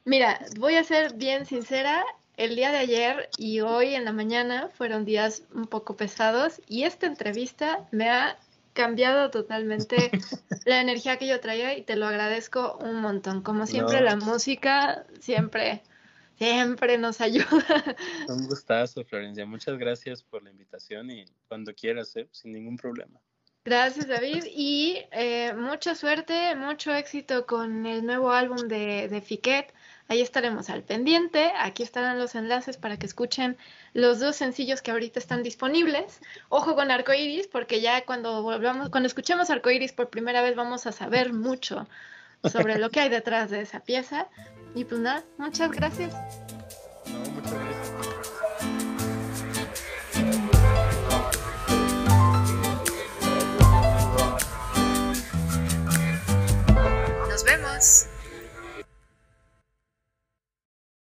Mira, voy a ser bien sincera, el día de ayer y hoy en la mañana fueron días un poco pesados y esta entrevista me ha cambiado totalmente la energía que yo traía y te lo agradezco un montón. Como siempre, la música siempre, siempre nos ayuda. Un gustazo, Florencia. Muchas gracias por la invitación y cuando quieras, ¿eh? sin ningún problema. Gracias, David. Y eh, mucha suerte, mucho éxito con el nuevo álbum de, de Fiquet. Ahí estaremos al pendiente. Aquí estarán los enlaces para que escuchen los dos sencillos que ahorita están disponibles. Ojo con Arcoiris, porque ya cuando volvamos, cuando escuchemos Arcoiris por primera vez vamos a saber mucho sobre lo que hay detrás de esa pieza. Y pues nada, muchas gracias. Nos vemos.